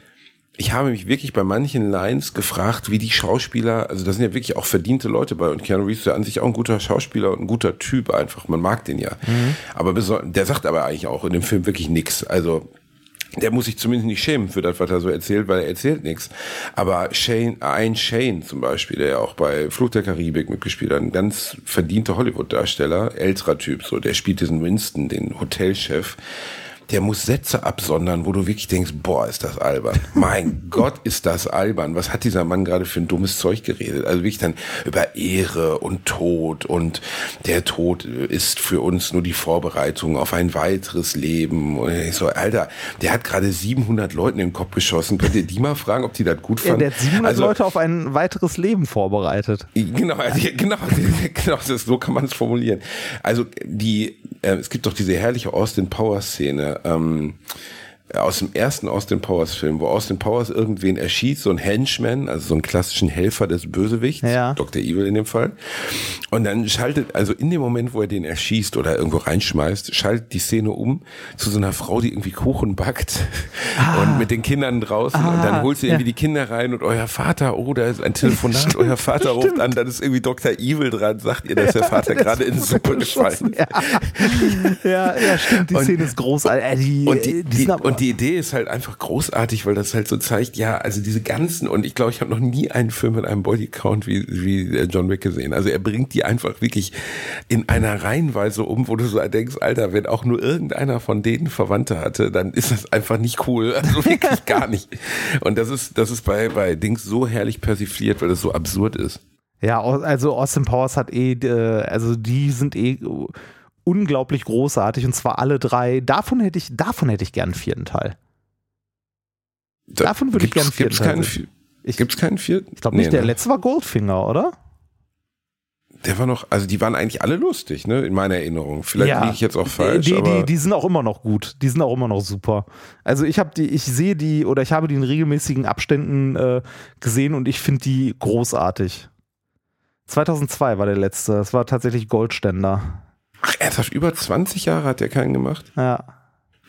ich habe mich wirklich bei manchen Lines gefragt, wie die Schauspieler, also da sind ja wirklich auch verdiente Leute bei und Keanu Reeves ist ja an sich auch ein guter Schauspieler und ein guter Typ einfach, man mag den ja. Aber beso- der sagt aber eigentlich auch in dem Film wirklich nix. Also der muss sich zumindest nicht schämen für das, was er so erzählt, weil er erzählt nichts. Aber Shane, ein Shane zum Beispiel, der ja auch bei Fluch der Karibik mitgespielt hat, ein ganz verdienter Hollywood-Darsteller, älterer Typ, so, der spielt diesen Winston, den Hotelchef. Der muss Sätze absondern, wo du wirklich denkst, boah, ist das albern. Mein Gott, ist das albern. Was hat dieser Mann gerade für ein dummes Zeug geredet? Also wirklich dann über Ehre und Tod und der Tod ist für uns nur die Vorbereitung auf ein weiteres Leben. Und ich so, Alter, der hat gerade 700 Leuten in den Kopf geschossen. Könnt ihr die mal fragen, ob die das gut Ja, fanden? der hat 700 also, Leute auf ein weiteres Leben vorbereitet. Genau, also, genau, genau, das, so kann man es formulieren. Also die, äh, es gibt doch diese herrliche Austin Powers Szene ähm, aus dem ersten Austin Powers Film, wo Austin Powers irgendwen erschießt, so ein Henchman, also so einen klassischen Helfer des Bösewichts, Ja. Dr. Evil in dem Fall. Und dann schaltet, also in dem Moment, wo er den erschießt oder irgendwo reinschmeißt, schaltet die Szene um zu so einer Frau, die irgendwie Kuchen backt und mit den Kindern draußen und dann holt sie Ah. ja. irgendwie die Kinder rein und euer Vater, oh, da ist ein Telefonat, euer Vater ruft an, dann ist irgendwie Dr. Evil dran, sagt ihr, dass der Vater gerade in Suppe gefallen ist. Ja, ja, stimmt, die Und- Szene ist großartig. Die, Und die, die, aber- und die Idee ist halt einfach großartig, weil das halt so zeigt, ja, also diese ganzen, und ich glaube, ich habe noch nie einen Film mit einem Bodycount wie, wie äh, John Wick gesehen. Also er bringt die einfach wirklich in einer Reihenweise um, wo du so denkst, Alter, wenn auch nur irgendeiner von denen Verwandte hatte, dann ist das einfach nicht cool. Also wirklich gar nicht. Und das ist, das ist bei, bei Dings so herrlich persifliert, weil das so absurd ist. Ja, also Austin Powers hat eh, äh, also die sind eh unglaublich großartig und zwar alle drei. Davon hätte ich, davon hätte ich gern einen vierten Teil. Da Davon würde ich gerne einen vierten keinen, Teil vier- Ich, Gibt's keinen vierten? ich glaube nicht, Nee, der ne? letzte war Goldfinger, oder? Der war noch, also die waren eigentlich alle lustig, ne, in meiner Erinnerung. Vielleicht liege ich jetzt auch falsch, die, die, die sind auch immer noch gut. Die sind auch immer noch super. Also ich habe die, ich sehe die oder ich habe die in regelmäßigen Abständen äh, gesehen und ich finde die großartig. 2002 war der letzte. Das war tatsächlich Goldständer. Ach, ernsthaft, über 20 Jahre hat der keinen gemacht? Ja.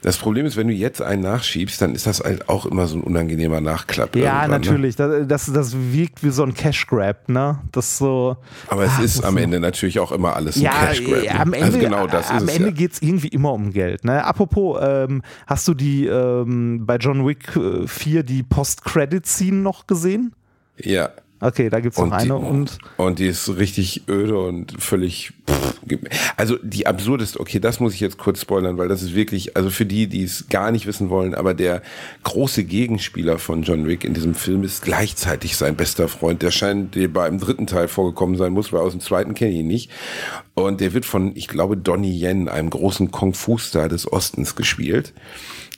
Das Problem ist, wenn du jetzt einen nachschiebst, dann ist das halt auch immer so ein unangenehmer Nachklapp. Ja, ne? natürlich. Das, das, das wirkt wie so ein Cash Grab, ne? Das so. Aber es Ah, ist am so- Ende natürlich auch immer alles ein Ja, Cash Grab. ja, ne? am Ende, also genau das am ist es Ende ja. geht's irgendwie immer um Geld. Ne? Apropos, ähm, hast du die ähm, bei John Wick äh, 4 die Post-Credit-Scene noch gesehen? Ja. Okay, da gibt's noch Und eine die, und und die ist richtig öde und völlig. Pff, also die absurdeste, okay, das muss ich jetzt kurz spoilern, weil das ist wirklich, also für die, die es gar nicht wissen wollen, aber der große Gegenspieler von John Wick in diesem Film ist gleichzeitig sein bester Freund. Der scheint der bei im dritten Teil vorgekommen sein muss, weil aus dem zweiten kenne ich ihn nicht. Und der wird von, ich glaube, Donnie Yen, einem großen Kung-Fu-Star des Ostens, gespielt.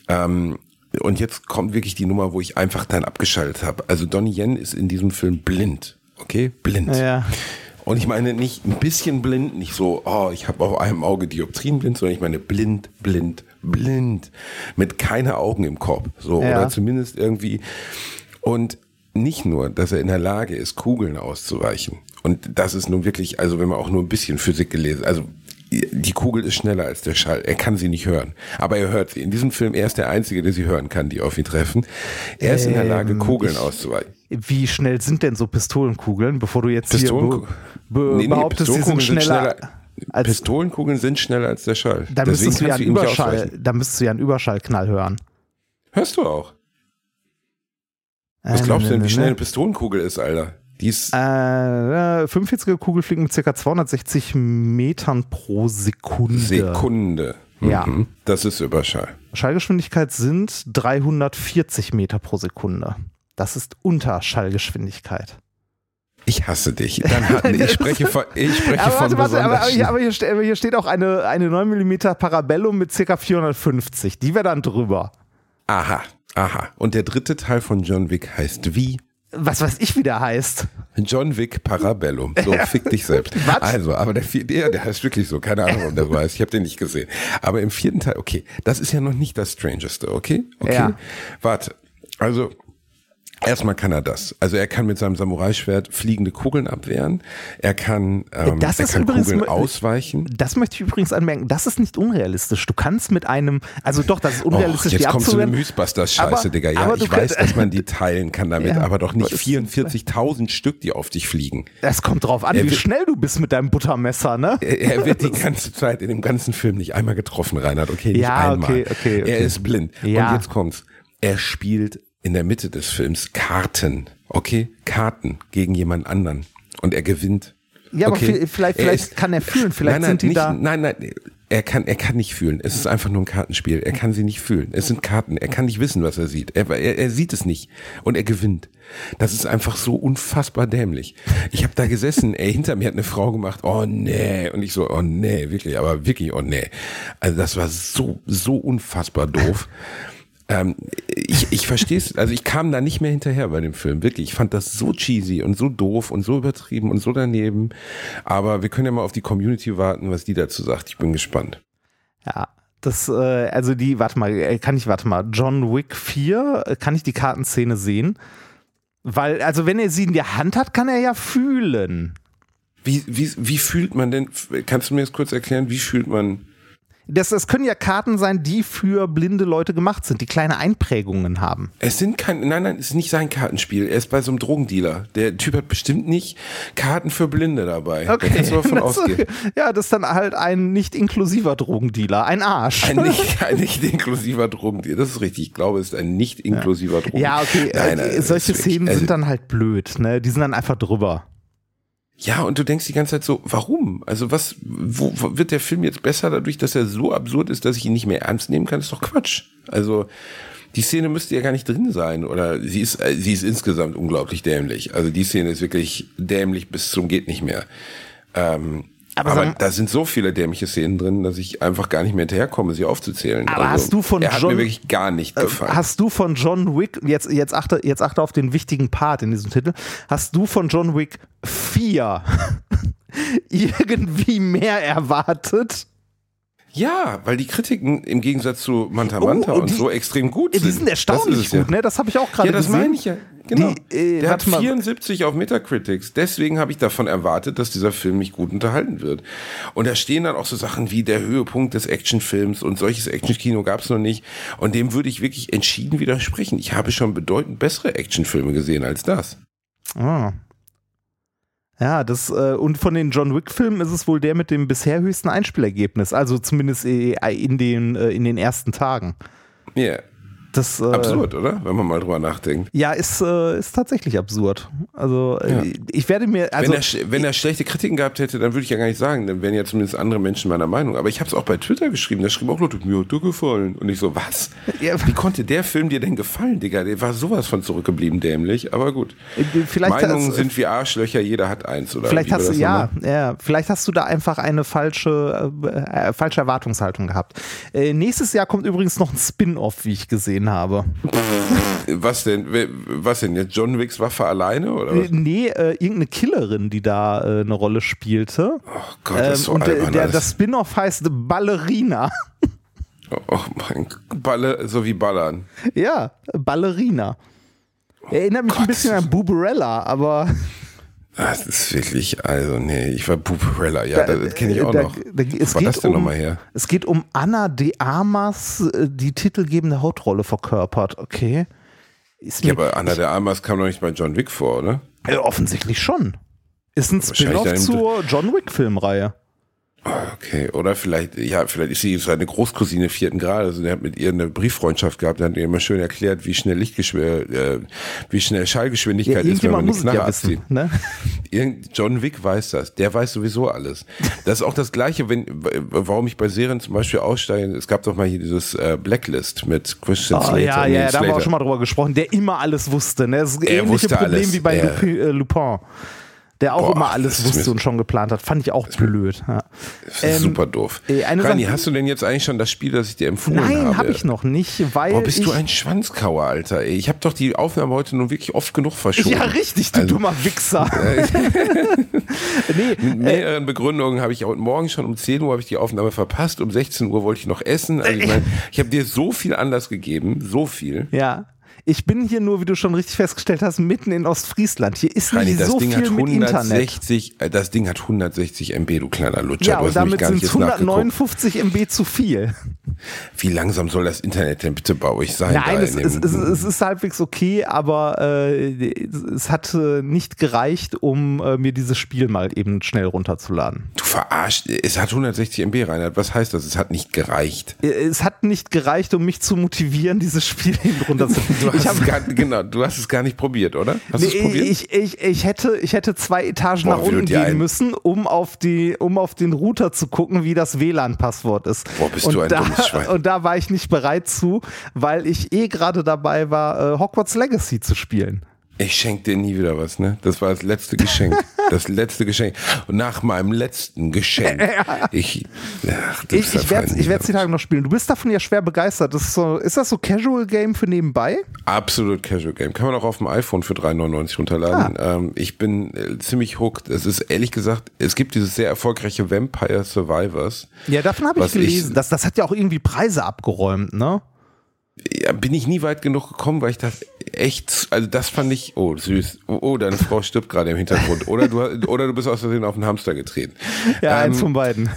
Ähm, und jetzt kommt wirklich die Nummer, wo ich einfach dann abgeschaltet habe. Also Donnie Yen ist in diesem Film blind. Okay? Blind. Ja. Und ich meine nicht ein bisschen blind, nicht so, oh, ich habe auf einem Auge Dioptrienblind, sondern ich meine blind, blind, blind. Mit keine Augen im Kopf. So, Ja. oder zumindest irgendwie. Und nicht nur, dass er in der Lage ist, Kugeln auszuweichen. Und das ist nun wirklich, also wenn man auch nur ein bisschen Physik gelesen, also die Kugel ist schneller als der Schall. Er kann sie nicht hören. Aber er hört sie. In diesem Film, er ist der Einzige, der sie hören kann, die auf ihn treffen. Er ist in der Lage, Ähm, Kugeln ich- auszuweichen. wie schnell sind denn so Pistolenkugeln, bevor du jetzt hier Pistolen- be be Nee, nee, behauptest, sie sind Pistolenkugeln schneller, als Pistolenkugeln sind schneller als der Schall. da müsstest du ja einen Überschall, da müsstest du ja einen Überschallknall hören. Hörst du auch. Was Äh, glaubst du denn, ne, wie ne, schnell ne. eine Pistolenkugel ist, Alter? Die ist, Äh, 45er Kugel fliegen mit ca. 260 Metern pro Sekunde. Sekunde. Ja. Mhm. Das ist Überschall. Schallgeschwindigkeit sind 340 Meter pro Sekunde. Das ist Unterschallgeschwindigkeit. Ich hasse dich. Ich spreche von, ich spreche Aber, von warte, aber, aber hier, aber hier steht auch eine, eine 9 mm Parabellum mit ca. 450. Die wäre dann drüber. Aha, aha. Und der dritte Teil von John Wick heißt wie? Was weiß ich, wie der heißt. John Wick Parabellum. So, fick dich selbst. Was? Also, aber der, der, der heißt wirklich so. Keine Ahnung, warum der so heißt. Ich habe den nicht gesehen. Aber im vierten Teil, okay, das ist ja noch nicht das Strangeste, okay? Okay. Ja. Warte. Also, erstmal kann er das. Also, er kann mit seinem Samurai-Schwert fliegende Kugeln abwehren. Er kann, ähm, Das er kann übrigens Kugeln ausweichen. Das möchte ich übrigens anmerken. Das ist nicht unrealistisch. Du kannst mit einem, also doch, das ist Och, unrealistisch, jetzt die kommst du abzuwehren. Mythbusters-Scheiße, Digga. Ja, ich weiß, dass man die teilen kann damit, Ja, aber doch nicht aber es- 44.000 Stück, die auf dich fliegen. Das kommt drauf an, Er wie wird- schnell du bist mit deinem Buttermesser, ne? Er, er wird die ganze Zeit in dem ganzen Film nicht einmal getroffen, Reinhard. Okay, nicht Ja, einmal. okay, okay, okay. Er ist blind. Ja. Und jetzt kommt's. Er spielt in der Mitte des Films Karten. Okay? Karten gegen jemand anderen. Und er gewinnt. Ja, aber okay? vi- vielleicht, vielleicht ist- kann er fühlen, vielleicht nein, nein, sind die nicht, da. Nein, nein, er kann, er kann nicht fühlen. Es ist einfach nur ein Kartenspiel. Er kann sie nicht fühlen. Es sind Karten. Er kann nicht wissen, was er sieht. Er, er, er sieht es nicht. Und er gewinnt. Das ist einfach so unfassbar dämlich. Ich habe da gesessen, ey, hinter mir hat eine Frau gemacht, oh nee. Und ich so, oh nee, wirklich, aber wirklich, oh nee. Also das war so, so unfassbar doof. Ähm, ich ich verstehe es, also ich kam da nicht mehr hinterher bei dem Film, wirklich. Ich fand das so cheesy und so doof und so übertrieben und so daneben. Aber wir können ja mal auf die Community warten, was die dazu sagt. Ich bin gespannt. Ja, das, äh, also die, warte mal, äh, kann ich, warte mal, John Wick 4, äh, kann ich die Kartenszene sehen? Weil, also wenn er sie in der Hand hat, kann er ja fühlen. Wie, wie, wie fühlt man denn, kannst du mir das kurz erklären, wie fühlt man, Das, das können ja Karten sein, die für blinde Leute gemacht sind, die kleine Einprägungen haben. es sind kein, nein, nein, es ist nicht sein Kartenspiel. Er ist bei so einem Drogendealer. Der Typ hat bestimmt nicht Karten für Blinde dabei. Da kannst du davon Das- ausgehen. Ja, das ist dann halt ein nicht inklusiver Drogendealer, ein Arsch. Ein nicht, ein nicht inklusiver Drogendealer. Das ist richtig. Ich glaube, es ist ein nicht inklusiver Drogendealer. ja, okay, Nein, nein, solche Szenen also- sind dann halt blöd, ne? Die sind dann einfach drüber. Ja, und du denkst die ganze Zeit so, warum? Also was, wo, wo wird der Film jetzt besser dadurch, dass er so absurd ist, dass ich ihn nicht mehr ernst nehmen kann? Das ist doch Quatsch. Also die Szene müsste ja gar nicht drin sein oder sie ist, äh, sie ist insgesamt unglaublich dämlich. Also die Szene ist wirklich dämlich bis zum geht nicht mehr. Ähm, Aber aber da sind so viele dämliche Szenen drin, dass ich einfach gar nicht mehr hinterherkomme, sie aufzuzählen. Aber hast du von er hat John- mir wirklich gar nicht gefallen. Hast du von John Wick, jetzt, jetzt, achte, jetzt achte auf den wichtigen Part in diesem Titel, hast du von John Wick 4 irgendwie mehr erwartet? Ja, weil die Kritiken im Gegensatz zu Manta Manta Oh, und die- so extrem gut sind. Die sind erstaunlich Das ist es gut, ne? Das habe ich auch gerade Ja, das gesehen. meine ich ja. Genau. Die, äh, der hat warte mal. 74 auf Metacritics. Deswegen habe ich davon erwartet, dass dieser Film mich gut unterhalten wird. Und da stehen dann auch so Sachen wie der Höhepunkt des Actionfilms und solches Actionkino gab es noch nicht. Und dem würde ich wirklich entschieden widersprechen. Ich habe schon bedeutend bessere Actionfilme gesehen als das. Ah. Ja, das äh, und von den John Wick Filmen ist es wohl der mit dem bisher höchsten Einspielergebnis, also zumindest äh, in den äh, in den ersten Tagen. Ja, Das äh, absurd, oder? Wenn man mal drüber nachdenkt. Ja, ist äh, ist tatsächlich absurd. Also äh, Ja. ich werde mir also wenn, er, wenn er schlechte Kritiken gehabt hätte, dann würde ich ja gar nicht sagen, dann wären ja zumindest andere Menschen meiner Meinung. Aber ich habe es auch bei Twitter geschrieben, da schrieben auch Leute, mir hat der gefallen. Und ich so, was? Ja. Wie konnte der Film dir denn gefallen, Digga? Der war sowas von zurückgeblieben, dämlich. Aber gut. Äh, vielleicht Meinungen hast- sind wie Arschlöcher, jeder hat eins. Oder Vielleicht hast du ja, ja, vielleicht hast du da einfach eine falsche äh, äh, falsche Erwartungshaltung gehabt. Äh, nächstes Jahr kommt übrigens noch ein Spin-off, wie ich gesehen habe. Was denn? Was denn? Jetzt John Wicks Waffe alleine? Oder Äh, was? nee, äh, irgendeine Killerin, die da äh, eine Rolle spielte. Oh Gott, das ist so Ähm, und der, albern der, alles. das Spin-off heißt Ballerina. Oh mein Gott. Balle, so wie Ballern. ja, Ballerina. Erinnert mich ein bisschen an Buberella, aber Das ist wirklich, also nee, ich war Buperella, ja, das kenne ich auch da- noch. da- es war geht das denn um, nochmal her? Es geht um Anna de Armas, äh, die titelgebende Hauptrolle verkörpert. Okay. Ist Ja, mir, aber Anna der Armas kam doch nicht bei John Wick vor, oder? äh, offensichtlich schon. Ist ein Spin-off zur John Wick-Filmreihe. Okay, oder vielleicht, ja, vielleicht ist sie seine Großcousine vierten Grades. Also der hat mit ihr eine Brieffreundschaft gehabt, der hat ihr immer schön erklärt, wie schnell Lichtgeschwindigkeit, äh, wie schnell Ja, Schallgeschwindigkeit ist, wenn man eine Knarre ja abzieht. wissen. Ne? Irgend, John Wick weiß das. Der weiß sowieso alles. Das ist auch das Gleiche, wenn, warum ich bei Serien zum Beispiel aussteige. Es gab doch mal hier dieses äh, Blacklist mit Christian Oh, Slater. ja, ja, da haben wir auch schon mal drüber gesprochen, der immer alles wusste. Ne? Das ist ein Er ähnliches Problem alles. wie bei Er- Lupin, äh, Lupin. Der auch Boah, immer alles wusste und schon geplant hat. Fand ich auch blöd. Ja. Ähm, super doof. äh, Rani, hast du denn jetzt eigentlich schon das Spiel, das ich dir empfohlen habe? Nein, habe ich noch nicht, weil Boah, bist du ein Schwanzkauer, Alter. Ey. Ich habe doch die Aufnahme heute nun wirklich oft genug verschoben. Ja, richtig, du Also- dummer Wichser. nee, Mit mehreren Begründungen habe ich heute Morgen schon um 10 Uhr habe ich die Aufnahme verpasst, um 16 Uhr wollte ich noch essen. Also ich, mein, ich habe dir so viel Anlass gegeben, so viel. ja. Ich bin hier nur, wie du schon richtig festgestellt hast, mitten in Ostfriesland. Hier ist Rani, nicht das so Ding viel hat mit Internet. 160, äh, das Ding hat 160 MB, du kleiner Lutscher. Ja, du und damit sind es jetzt nachgeguckt. 159 MB zu viel. Wie langsam soll das Internet denn bitte bei euch sein? Nein, es, es, es, es ist halbwegs okay, aber äh, es hat äh, nicht gereicht, um äh, mir dieses Spiel mal eben schnell runterzuladen. du verarscht, es hat 160 MB, Reinhard. Was heißt das? Es hat nicht gereicht. Äh, Es hat nicht gereicht, um mich zu motivieren, dieses Spiel eben runterzuladen. Ich hab- es gar, genau, du hast es gar nicht probiert, oder? Hast Nee, probiert? ich, ich, ich, hätte, ich hätte zwei Etagen Boah, nach unten gehen ein- müssen, um auf, die, um auf den Router zu gucken, wie das WLAN-Passwort ist. Boah, bist und du ein da, dummes Schwein. Und da war ich nicht bereit zu, weil ich eh gerade dabei war, äh, Hogwarts Legacy zu spielen. Ich schenk dir nie wieder was, ne? Das war das letzte Geschenk. das letzte Geschenk. Und nach meinem letzten Geschenk. Ich, ach, Ich, ich werde ich werd's die Tage noch spielen. Du bist davon ja schwer begeistert. Das ist, so, ist das so Casual Game für nebenbei? Absolut Casual Game. Kann man auch auf dem iPhone für 3,99 runterladen. Ähm, ich bin äh, ziemlich hooked. Es ist ehrlich gesagt, es gibt dieses sehr erfolgreiche Vampire Survivors. Ja, davon habe ich Was ich- gelesen. das, das hat ja auch irgendwie Preise abgeräumt, ne? Ja, bin ich nie weit genug gekommen, weil ich dachte, echt, also das fand ich, oh süß, oh, oh deine Frau stirbt gerade im Hintergrund. Oder du, oder du bist aus Versehen auf einen Hamster getreten. Ja, Ähm, eins von beiden.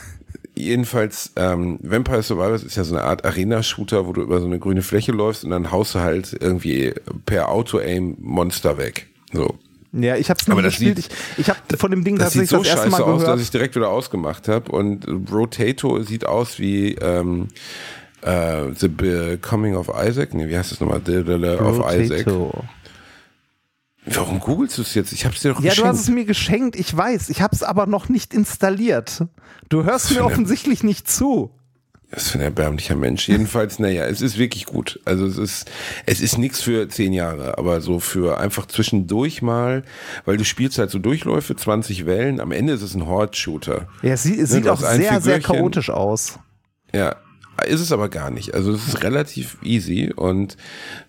Jedenfalls, ähm, Vampire Survivors ist ja so eine Art Arena-Shooter, wo du über so eine grüne Fläche läufst und dann haust du halt irgendwie per Auto-Aim Monster weg. So. Ja, ich habe es nie Aber das gespielt. sieht- ich ich habe von dem Ding Das sieht tatsächlich so das erste scheiße Mal aus, gehört. dass ich direkt wieder ausgemacht habe. Und Rotato sieht aus wie ähm, äh, The Becoming of Isaac. Nee, wie heißt das nochmal? The, the, the of Isaac. Warum googelst du es jetzt? Ich hab's dir doch Ja, du geschenkt. hast es mir geschenkt, ich weiß. Ich habe es aber noch nicht installiert. Du hörst mir offensichtlich nicht zu. Das ist ein erbärmlicher Mensch. Jedenfalls, naja, es ist wirklich gut. Also es ist, es ist nichts für zehn Jahre, aber so für einfach zwischendurch mal, weil du spielst halt so Durchläufe, 20 Wellen. Am Ende ist es ein Horde-Shooter. Ja, es sieht, es sieht du auch sehr, sehr chaotisch aus. Ja, ist es aber gar nicht. Also es ist relativ easy und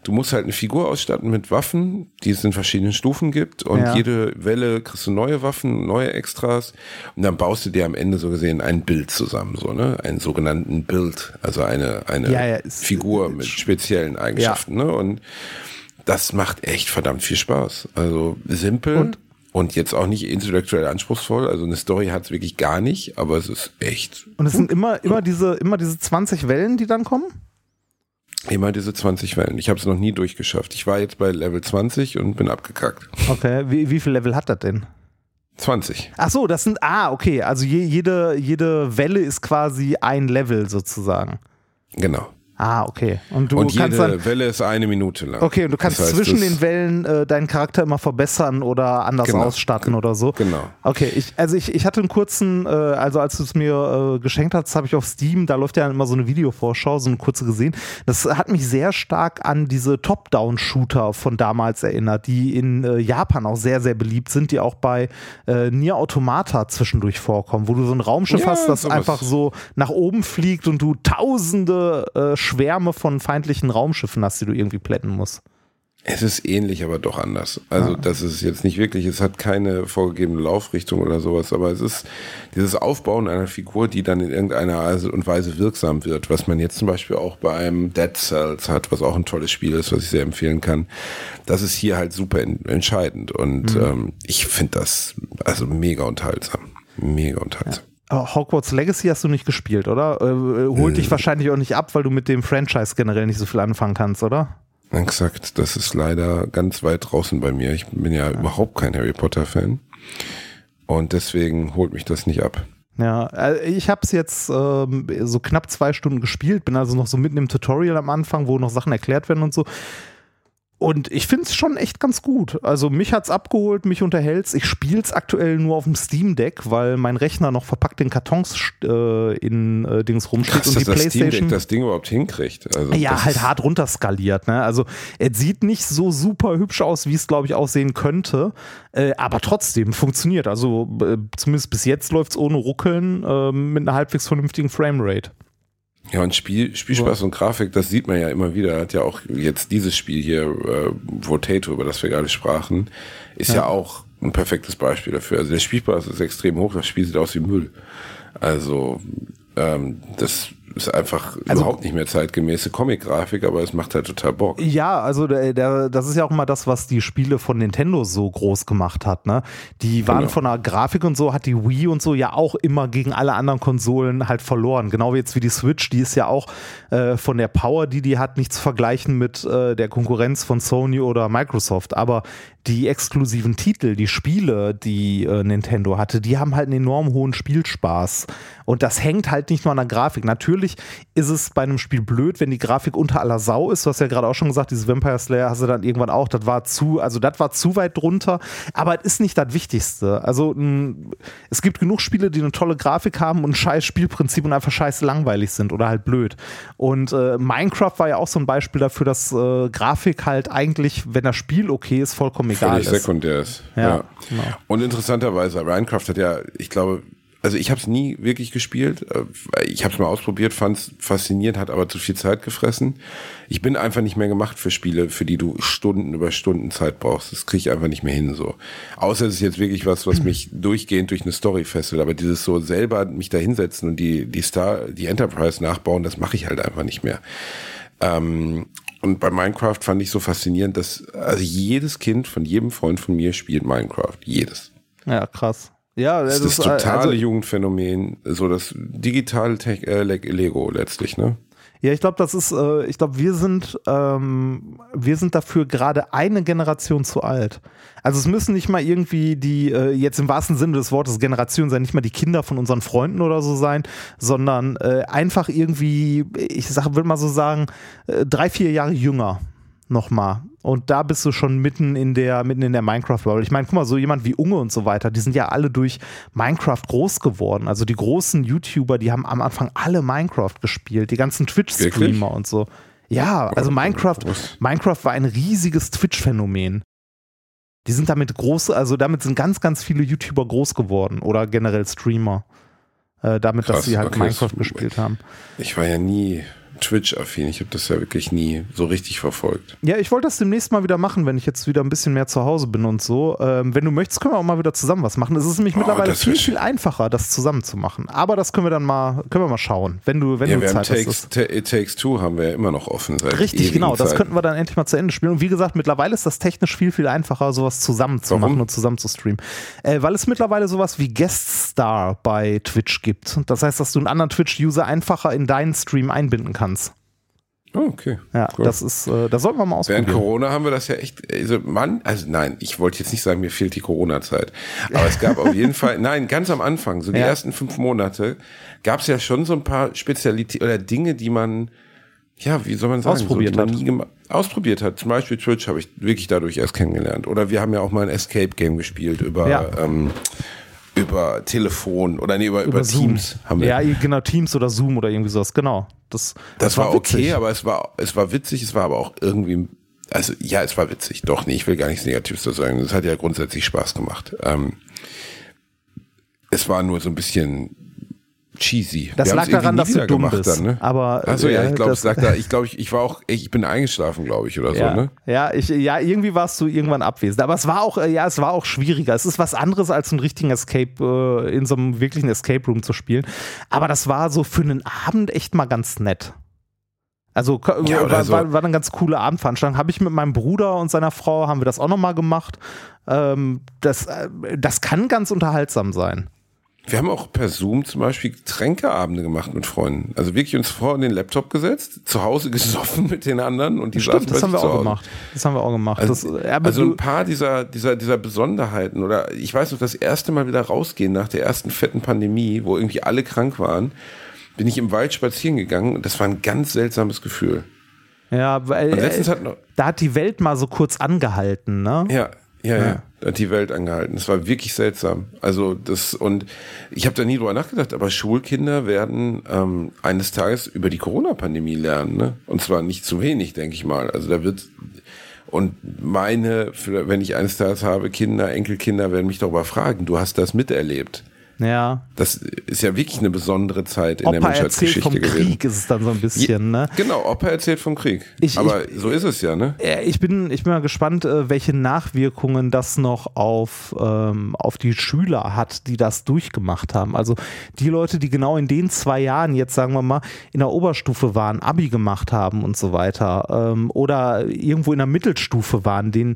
du musst halt eine Figur ausstatten mit Waffen, die es in verschiedenen Stufen gibt und Ja. jede Welle kriegst du neue Waffen, neue Extras und dann baust du dir am Ende so gesehen ein Bild zusammen, so ne, einen sogenannten Bild, also eine eine Ja, ja, Figur mit speziellen Eigenschaften, ne und das macht echt verdammt viel Spaß. Also simpel Und- und, jetzt auch nicht intellektuell anspruchsvoll. Also eine Story hat es wirklich gar nicht, aber es ist echt Und es sind immer, immer, diese, immer diese 20 Wellen, die dann kommen? immer diese 20 Wellen. Ich habe es noch nie durchgeschafft. Ich war jetzt bei Level 20 und bin abgekackt. Okay, wie, wie viel Level hat das denn? 20. Ach so, das sind, ah, okay, also je, jede, jede Welle ist quasi ein Level sozusagen. Genau. Ah, okay. Und du und kannst jede dann, Welle ist eine Minute lang. okay, und du kannst Das heißt, zwischen den Wellen äh, deinen Charakter immer verbessern oder anders Genau. ausstatten oder so. Genau. Okay, ich, also ich, ich hatte einen kurzen, äh, also als du es mir äh, geschenkt hast, habe ich auf Steam, da läuft ja immer so eine Videovorschau, so eine kurze gesehen. Das hat mich sehr stark an diese Top-Down-Shooter von damals erinnert, die in äh, Japan auch sehr, sehr beliebt sind, die auch bei äh, Nier Automata zwischendurch vorkommen, wo du so ein Raumschiff Ja, hast, das sowas. einfach so nach oben fliegt und du tausende äh, Schwärme von feindlichen Raumschiffen hast, die du irgendwie plätten musst. Es ist ähnlich, aber doch anders. Also das ist jetzt nicht wirklich, es hat keine vorgegebene Laufrichtung oder sowas, aber es ist dieses Aufbauen einer Figur, die dann in irgendeiner Art und Weise wirksam wird, was man jetzt zum Beispiel auch bei einem Dead Cells hat, was auch ein tolles Spiel ist, was ich sehr empfehlen kann. Das ist hier halt super en- entscheidend und ähm, ich finde das also mega unterhaltsam. Mega unterhaltsam. Aber Hogwarts Legacy hast du nicht gespielt, oder? Äh, holt dich wahrscheinlich auch nicht ab, weil du mit dem Franchise generell nicht so viel anfangen kannst, oder? Exakt, das ist leider ganz weit draußen bei mir. Ich bin ja überhaupt kein Harry Potter Fan und deswegen holt mich das nicht ab. Ja, äh, ich habe es jetzt ähm, so knapp zwei Stunden gespielt, bin also noch so mitten im Tutorial am Anfang, wo noch Sachen erklärt werden und so. Und ich finde es schon echt ganz gut. Also mich hat's abgeholt, mich unterhält's. Ich spiel's aktuell nur auf dem Steam Deck, weil mein Rechner noch verpackt in Kartons äh, in äh, Dings rumsteht Krass, und dass die das Steam Deck Playstation. das Ding überhaupt hinkriegt. Also Ja, halt hart runterskaliert. Ne? Also es sieht nicht so super hübsch aus, wie es, glaube ich, aussehen könnte. Äh, aber trotzdem funktioniert. Also äh, zumindest bis jetzt läuft es ohne Ruckeln äh, mit einer halbwegs vernünftigen Framerate. Ja, und Spiel, Spielspaß und Grafik, das sieht man ja immer wieder. Hat ja auch jetzt dieses Spiel hier, äh, Rotato, über das wir gerade sprachen, ist ja. auch ein perfektes Beispiel dafür. Also der Spielspaß ist extrem hoch, das Spiel sieht aus wie Müll. Also ähm, das ist einfach Also- überhaupt nicht mehr zeitgemäße Comic-Grafik, aber es macht halt total Bock. Ja, also der, der, das ist ja auch immer das, was die Spiele von Nintendo so groß gemacht hat. Ne? Die waren Genau. von der Grafik und so, hat die Wii und so ja auch immer gegen alle anderen Konsolen halt verloren. Genau wie jetzt wie die Switch, die ist ja auch äh, von der Power, die die hat, nicht zu vergleichen mit äh, der Konkurrenz von Sony oder Microsoft. Aber die exklusiven Titel, die Spiele, die äh, Nintendo hatte, die haben halt einen enorm hohen Spielspaß. Und das hängt halt nicht nur an der Grafik. Natürlich ist es bei einem Spiel blöd, wenn die Grafik unter aller Sau ist. Du hast ja gerade auch schon gesagt, dieses Vampire Slayer hast du dann irgendwann auch, das war zu, also das war zu weit drunter. Aber es ist nicht das Wichtigste. Also mh, es gibt genug Spiele, die eine tolle Grafik haben und ein scheiß Spielprinzip und einfach scheiße langweilig sind oder halt blöd. Und äh, Minecraft war ja auch so ein Beispiel dafür, dass äh, Grafik halt eigentlich, wenn das Spiel okay ist, vollkommen egal Völlig ist. sekundär ist. Ja, Ja. genau. Und interessanterweise, Minecraft hat ja, ich glaube, also ich habe es nie wirklich gespielt. Äh, Ich habe es mal ausprobiert, fand es faszinierend, hat aber zu viel Zeit gefressen. Ich bin einfach nicht mehr gemacht für Spiele, für die du Stunden über Stunden Zeit brauchst. Das kriege ich einfach nicht mehr hin so. Außer es ist jetzt wirklich was, was mich durchgehend durch eine Story fesselt. Aber dieses so selber mich da hinsetzen und die, die Star, die Enterprise nachbauen, das mache ich halt einfach nicht mehr. Ähm, und bei Minecraft fand ich so faszinierend, dass also jedes Kind von jedem Freund von mir spielt Minecraft. Jedes. Ja, krass. Ja, Das, das ist das äh, totale also- Jugendphänomen, so das digitale Tech, äh, Le- Lego letztlich, ne? Ja, ich glaube, das ist, äh, ich glaube, wir sind, ähm, wir sind dafür gerade eine Generation zu alt. Also es müssen nicht mal irgendwie die, äh, jetzt im wahrsten Sinne des Wortes Generation sein, nicht mal die Kinder von unseren Freunden oder so sein, sondern äh, einfach irgendwie, ich sag, will mal so sagen, äh, drei, vier Jahre jünger nochmal. Und da bist du schon mitten in der, mitten in der Minecraft-Bubble. Ich meine, guck mal, so jemand wie Unge und so weiter, die sind ja alle durch Minecraft groß geworden. Also die großen YouTuber, die haben am Anfang alle Minecraft gespielt, die ganzen Twitch-Streamer und so. Ja, also Minecraft, Minecraft war ein riesiges Twitch-Phänomen. Die sind damit groß, also damit sind ganz, ganz viele YouTuber groß geworden oder generell Streamer. Äh, damit, dass Krass, sie halt okay, Minecraft gespielt haben. Ich war ja nie Twitch-affin. Ich habe das ja wirklich nie so richtig verfolgt. Ja, ich wollte das demnächst mal wieder machen, wenn ich jetzt wieder ein bisschen mehr zu Hause bin und so. Ähm, wenn du möchtest, können wir auch mal wieder zusammen was machen. Es ist nämlich Oh, mittlerweile viel, viel einfacher, das zusammen zu machen. Aber das können wir dann mal, können wir mal schauen, wenn du, wenn ja, du haben Zeit hast. Takes, Ta- It Takes Two haben wir ja immer noch offen. Seit Richtig, genau. Das Zeiten. könnten wir dann endlich mal zu Ende spielen. Und wie gesagt, mittlerweile ist das technisch viel, viel einfacher, sowas zusammen zu Warum? machen und zusammen zu streamen. Äh, weil es mittlerweile sowas wie Guest Star bei Twitch gibt. Das heißt, dass du einen anderen Twitch-User einfacher in deinen Stream einbinden kannst. Oh, okay. Ja, Cool. das ist, äh, das sollten wir mal Während ausprobieren. Corona haben wir das ja echt, also Mann, also nein, ich wollte jetzt nicht sagen, mir fehlt die Corona-Zeit. Aber es gab auf jeden Fall, nein, ganz am Anfang, so die Ja. ersten fünf Monate, gab es ja schon so ein paar Spezialitäten oder Dinge, die man, ja, wie soll man sagen, Ausprobiert so, hat. ausprobiert hat. Zum Beispiel Twitch habe ich wirklich dadurch erst kennengelernt. Oder wir haben ja auch mal ein Escape-Game gespielt über, Ja. ähm, über Telefon oder nee, über, über, Über Zoom. Teams haben wir. Ja, genau, Teams oder Zoom oder irgendwie sowas, genau. Das, Das, war, okay, witzig. aber es war, es war witzig, es war aber auch irgendwie, also ja, es war witzig. Doch, nee, ich will gar nichts Negatives dazu sagen. Es hat ja grundsätzlich Spaß gemacht. Ähm, es war nur so ein bisschen cheesy. Das Wir lag daran, dass du dumm bist. Dann, ne? Aber also ja, äh, ich glaube, da. Ich glaube, ich, ich war auch, ich bin eingeschlafen, glaube ich, oder so. Ja, Ne? ja, ich, ja, irgendwie warst du irgendwann abwesend. Aber es war auch, äh, ja, es war auch schwieriger. Es ist was anderes, als einen richtigen Escape, äh, in so einem wirklichen Escape Room zu spielen. Aber das war so für einen Abend echt mal ganz nett. Also Ja, war, so. war, war eine ganz coole Abendveranstaltung. Habe ich mit meinem Bruder und seiner Frau, haben wir das auch nochmal gemacht. Ähm, das, äh, das kann ganz unterhaltsam sein. Wir haben auch per Zoom zum Beispiel Getränkeabende gemacht mit Freunden. Also wirklich uns vor den Laptop gesetzt, zu Hause gesoffen mit den anderen und die Stimmt, das haben wir auch gemacht. Das haben wir auch gemacht. Also, das, also ein paar dieser, dieser, dieser Besonderheiten oder ich weiß noch, das erste Mal wieder rausgehen nach der ersten fetten Pandemie, wo irgendwie alle krank waren, bin ich im Wald spazieren gegangen und das war ein ganz seltsames Gefühl. ja, weil, äh, hat da hat die Welt mal so kurz angehalten, ne? ja, ja, Ja. ja, da hat die Welt angehalten. Das war wirklich seltsam. Also das und ich habe da nie drüber nachgedacht, aber Schulkinder werden ähm, eines Tages über die Corona-Pandemie lernen, ne? Und zwar nicht zu wenig, denke ich mal. Also da wird und meine, wenn ich eines Tages habe, Kinder, Enkelkinder werden mich darüber fragen, du hast das miterlebt. Ja. Das ist ja wirklich eine besondere Zeit in der Opa erzählt Menschheitsgeschichte vom gewesen. Krieg, ist es dann so ein bisschen, ne? Genau, Opa erzählt vom Krieg. Ich- Aber so ist es ja, ne? Ich bin, ich bin mal gespannt, äh, welche Nachwirkungen das noch auf, ähm, auf die Schüler hat, die das durchgemacht haben. Also die Leute, die genau in den zwei Jahren jetzt, sagen wir mal, in der Oberstufe waren, Abi gemacht haben und so weiter, ähm, oder irgendwo in der Mittelstufe waren, denen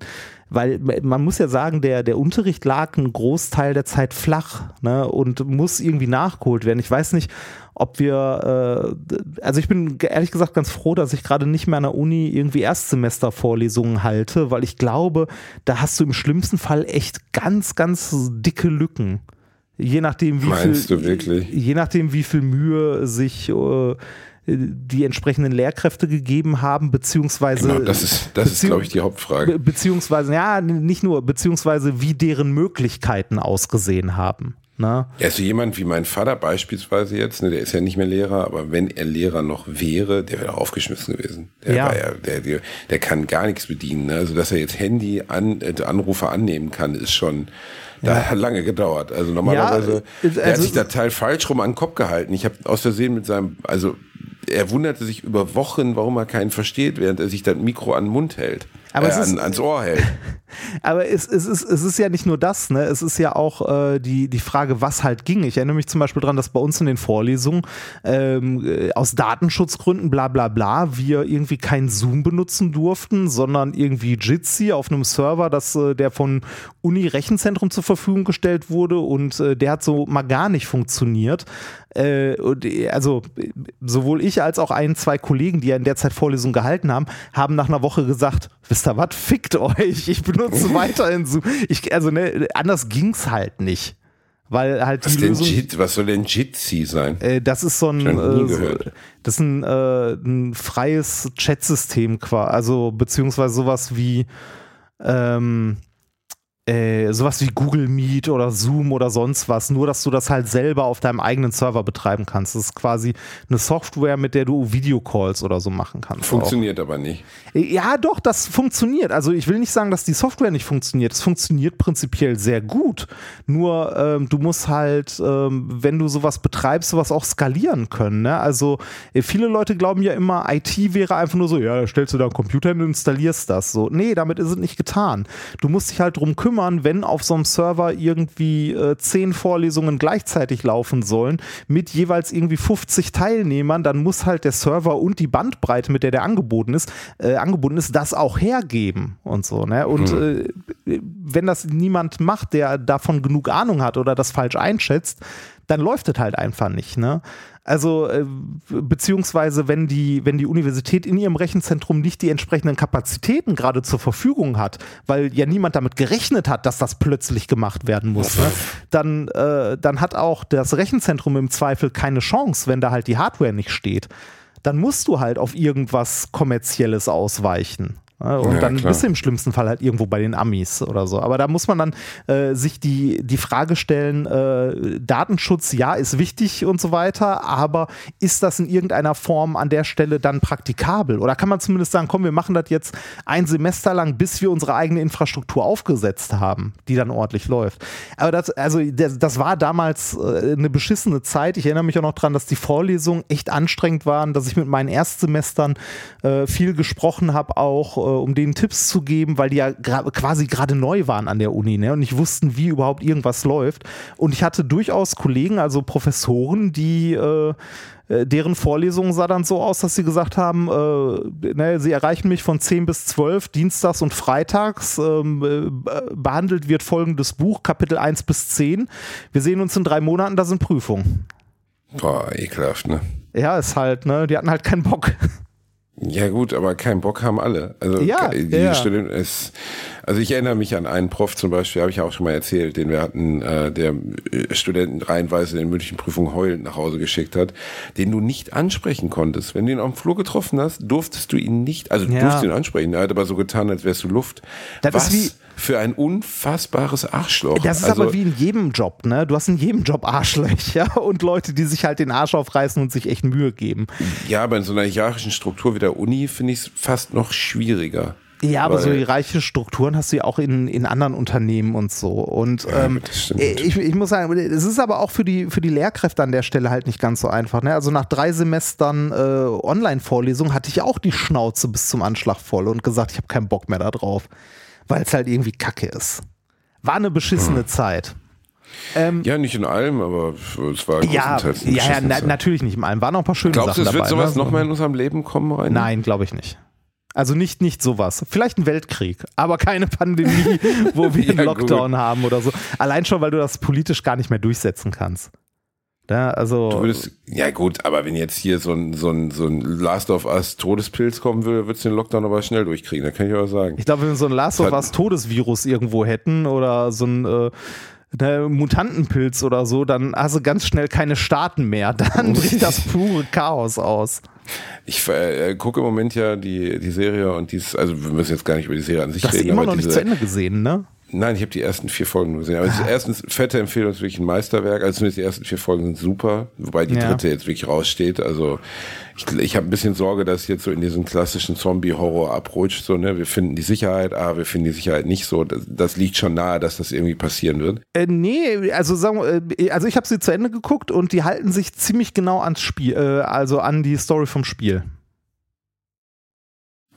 weil man muss ja sagen, der, der Unterricht lag einen Großteil der Zeit flach ne, und muss irgendwie nachgeholt werden. Ich weiß nicht, ob wir, äh, also ich bin ehrlich gesagt ganz froh, dass ich gerade nicht mehr an der Uni irgendwie Erstsemestervorlesungen halte, weil ich glaube, da hast du im schlimmsten Fall echt ganz, ganz dicke Lücken. Je nachdem, wie Meinst viel, du wirklich? Je nachdem, wie viel Mühe sich äh, die entsprechenden Lehrkräfte gegeben haben, beziehungsweise Genau, das ist, das ist glaube ich, die Hauptfrage. Be beziehungsweise, ja, nicht nur, beziehungsweise wie deren Möglichkeiten ausgesehen haben. Ne? Also jemand wie mein Vater beispielsweise jetzt, ne, der ist ja nicht mehr Lehrer, aber wenn er Lehrer noch wäre, der wäre aufgeschmissen gewesen. Der Ja. ja, der, der, der kann gar nichts bedienen. Ne? Also dass er jetzt Handy an, äh, Anrufe annehmen kann, ist schon, da hat lange gedauert. Also normalerweise, Ja, der hat also- sich da Teil falsch rum an den Kopf gehalten. Ich habe aus Versehen mit seinem, also er wunderte sich über Wochen, warum er keinen versteht, während er sich das Mikro an den Mund hält. Aber äh, es ist- an, ans Ohr hält. Aber es, es, ist, es ist ja nicht nur das, ne? Es ist ja auch äh, die, die Frage, was halt ging. Ich erinnere mich zum Beispiel daran, dass bei uns in den Vorlesungen ähm, äh, aus Datenschutzgründen, bla bla bla, wir irgendwie kein Zoom benutzen durften, sondern irgendwie Jitsi auf einem Server, das, äh, der von Uni-Rechenzentrum zur Verfügung gestellt wurde und äh, der hat so mal gar nicht funktioniert. Also sowohl ich als auch ein, zwei Kollegen, die ja in der Zeit Vorlesungen gehalten haben, haben nach einer Woche gesagt, wisst ihr was, fickt euch, ich benutze weiterhin Zoom. Ich, also ne, anders ging's halt nicht. Weil halt Was, die Lösung, Jit, was soll denn Jitsi sein? äh, das ist so ein, äh, das ist ein, äh, ein freies Chatsystem quasi, also beziehungsweise sowas wie, ähm, äh, sowas wie Google Meet oder Zoom oder sonst was, nur dass du das halt selber auf deinem eigenen Server betreiben kannst. Das ist quasi eine Software, mit der du Videocalls oder so machen kannst. Funktioniert auch. aber nicht. Ja, doch, das funktioniert. Also ich will nicht sagen, dass die Software nicht funktioniert. Es funktioniert prinzipiell sehr gut. Nur ähm, du musst halt, ähm, wenn du sowas betreibst, sowas auch skalieren können. Ne? Also äh, viele Leute glauben ja immer, IT wäre einfach nur so, ja, stellst du da einen Computer hin und installierst das. So, nee, damit ist es nicht getan. Du musst dich halt drum kümmern, kümmern, wenn auf so einem Server irgendwie äh, zehn Vorlesungen gleichzeitig laufen sollen, mit jeweils irgendwie 50 Teilnehmern, dann muss halt der Server und die Bandbreite, mit der der angeboten ist, äh, angeboten ist, das auch hergeben und so. Ne? Und mhm. äh, wenn das niemand macht, der davon genug Ahnung hat oder das falsch einschätzt, dann läuft es halt einfach nicht. Ne? Also äh, beziehungsweise wenn die, wenn die Universität in ihrem Rechenzentrum nicht die entsprechenden Kapazitäten gerade zur Verfügung hat, weil ja niemand damit gerechnet hat, dass das plötzlich gemacht werden muss, ne? dann, äh, dann hat auch das Rechenzentrum im Zweifel keine Chance, wenn da halt die Hardware nicht steht. Dann musst du halt auf irgendwas Kommerzielles ausweichen. Und ja, dann klar. bist du im schlimmsten Fall halt irgendwo bei den Amis oder so. Aber da muss man dann äh, sich die, die Frage stellen, äh, Datenschutz, ja, ist wichtig und so weiter, aber ist das in irgendeiner Form an der Stelle dann praktikabel? Oder kann man zumindest sagen, komm, wir machen das jetzt ein Semester lang, bis wir unsere eigene Infrastruktur aufgesetzt haben, die dann ordentlich läuft. Aber das, also das, das war damals äh, eine beschissene Zeit. Ich erinnere mich auch noch daran, dass die Vorlesungen echt anstrengend waren, dass ich mit meinen Erstsemestern äh, viel gesprochen habe, auch äh, um denen Tipps zu geben, weil die ja quasi gerade neu waren an der Uni ne, und nicht wussten, wie überhaupt irgendwas läuft. Und ich hatte durchaus Kollegen, also Professoren, die äh, äh deren Vorlesungen sah dann so aus, dass sie gesagt haben, äh, ne, sie erreichen mich von 10 bis 12, dienstags und freitags. Ähm, äh, behandelt wird folgendes Buch, Kapitel 1 bis 10. Wir sehen uns in drei Monaten, da sind Prüfungen. Boah, ekelhaft, ne? Ja, ist halt, ne, die hatten halt keinen Bock. Ja gut, aber keinen Bock haben alle. Also ja, die ja. Studenten ist, also ich erinnere mich an einen Prof zum Beispiel, habe ich auch schon mal erzählt, den wir hatten, äh, der äh, Studenten reihenweise in mündlichen Prüfungen heulend nach Hause geschickt hat, den du nicht ansprechen konntest. Wenn du ihn auf dem Flur getroffen hast, durftest du ihn nicht, also du ja. durftest ihn ansprechen. Er hat aber so getan, als wärst du Luft. Das Was? ist wie für ein unfassbares Arschloch. Das ist also, aber wie in jedem Job, ne? Du hast in jedem Job Arschlöcher und Leute, die sich halt den Arsch aufreißen und sich echt Mühe geben. Ja, aber in so einer hierarchischen Struktur wie der Uni finde ich es fast noch schwieriger. Ja, aber so reiche Strukturen hast du ja auch in, in anderen Unternehmen und so. Und ähm, ja, ich, ich muss sagen, es ist aber auch für die, für die Lehrkräfte an der Stelle halt nicht ganz so einfach. Ne? Also nach drei Semestern äh, Online-Vorlesung hatte ich auch die Schnauze bis zum Anschlag voll und gesagt, ich habe keinen Bock mehr da drauf weil es halt irgendwie kacke ist. War eine beschissene hm. Zeit. Ähm, ja, nicht in allem, aber es war ja, ja, ja na, natürlich nicht in allem. Waren auch ein paar schöne Glaubst Sachen dabei. Glaubst du, es wird sowas ne? nochmal in unserem Leben kommen rein? Nein, glaube ich nicht. Also nicht, nicht sowas. Vielleicht ein Weltkrieg, aber keine Pandemie, wo wir einen Lockdown gut. haben oder so. Allein schon, weil du das politisch gar nicht mehr durchsetzen kannst. Da, also, du würdest, ja gut, aber wenn jetzt hier so ein, so ein, so ein Last of Us Todespilz kommen würde, würdest du den Lockdown aber schnell durchkriegen, da kann ich aber sagen. Ich glaube, wenn wir so ein Last of Us Todesvirus irgendwo hätten oder so ein äh, ne, Mutantenpilz oder so, dann hast du ganz schnell keine Staaten mehr. Dann bricht das pure Chaos aus. Ich äh, gucke im Moment ja die, die Serie und dies, also wir müssen jetzt gar nicht über die Serie an sich das reden. Du hast immer noch nicht zu Ende gesehen, ne? Nein, ich habe die ersten vier Folgen gesehen. Ah. erstens, fette Empfehlung ist wirklich ein Meisterwerk. Also zumindest die ersten vier Folgen sind super, wobei die ja. dritte jetzt wirklich raussteht. Also ich, ich habe ein bisschen Sorge, dass jetzt so in diesen klassischen Zombie-Horror abrutscht. So, ne, wir finden die Sicherheit, ah, wir finden die Sicherheit nicht so. Das, das liegt schon nahe, dass das irgendwie passieren wird. Äh, nee, also sagen wir, äh, also ich habe sie zu Ende geguckt und die halten sich ziemlich genau ans Spiel, äh, also an die Story vom Spiel.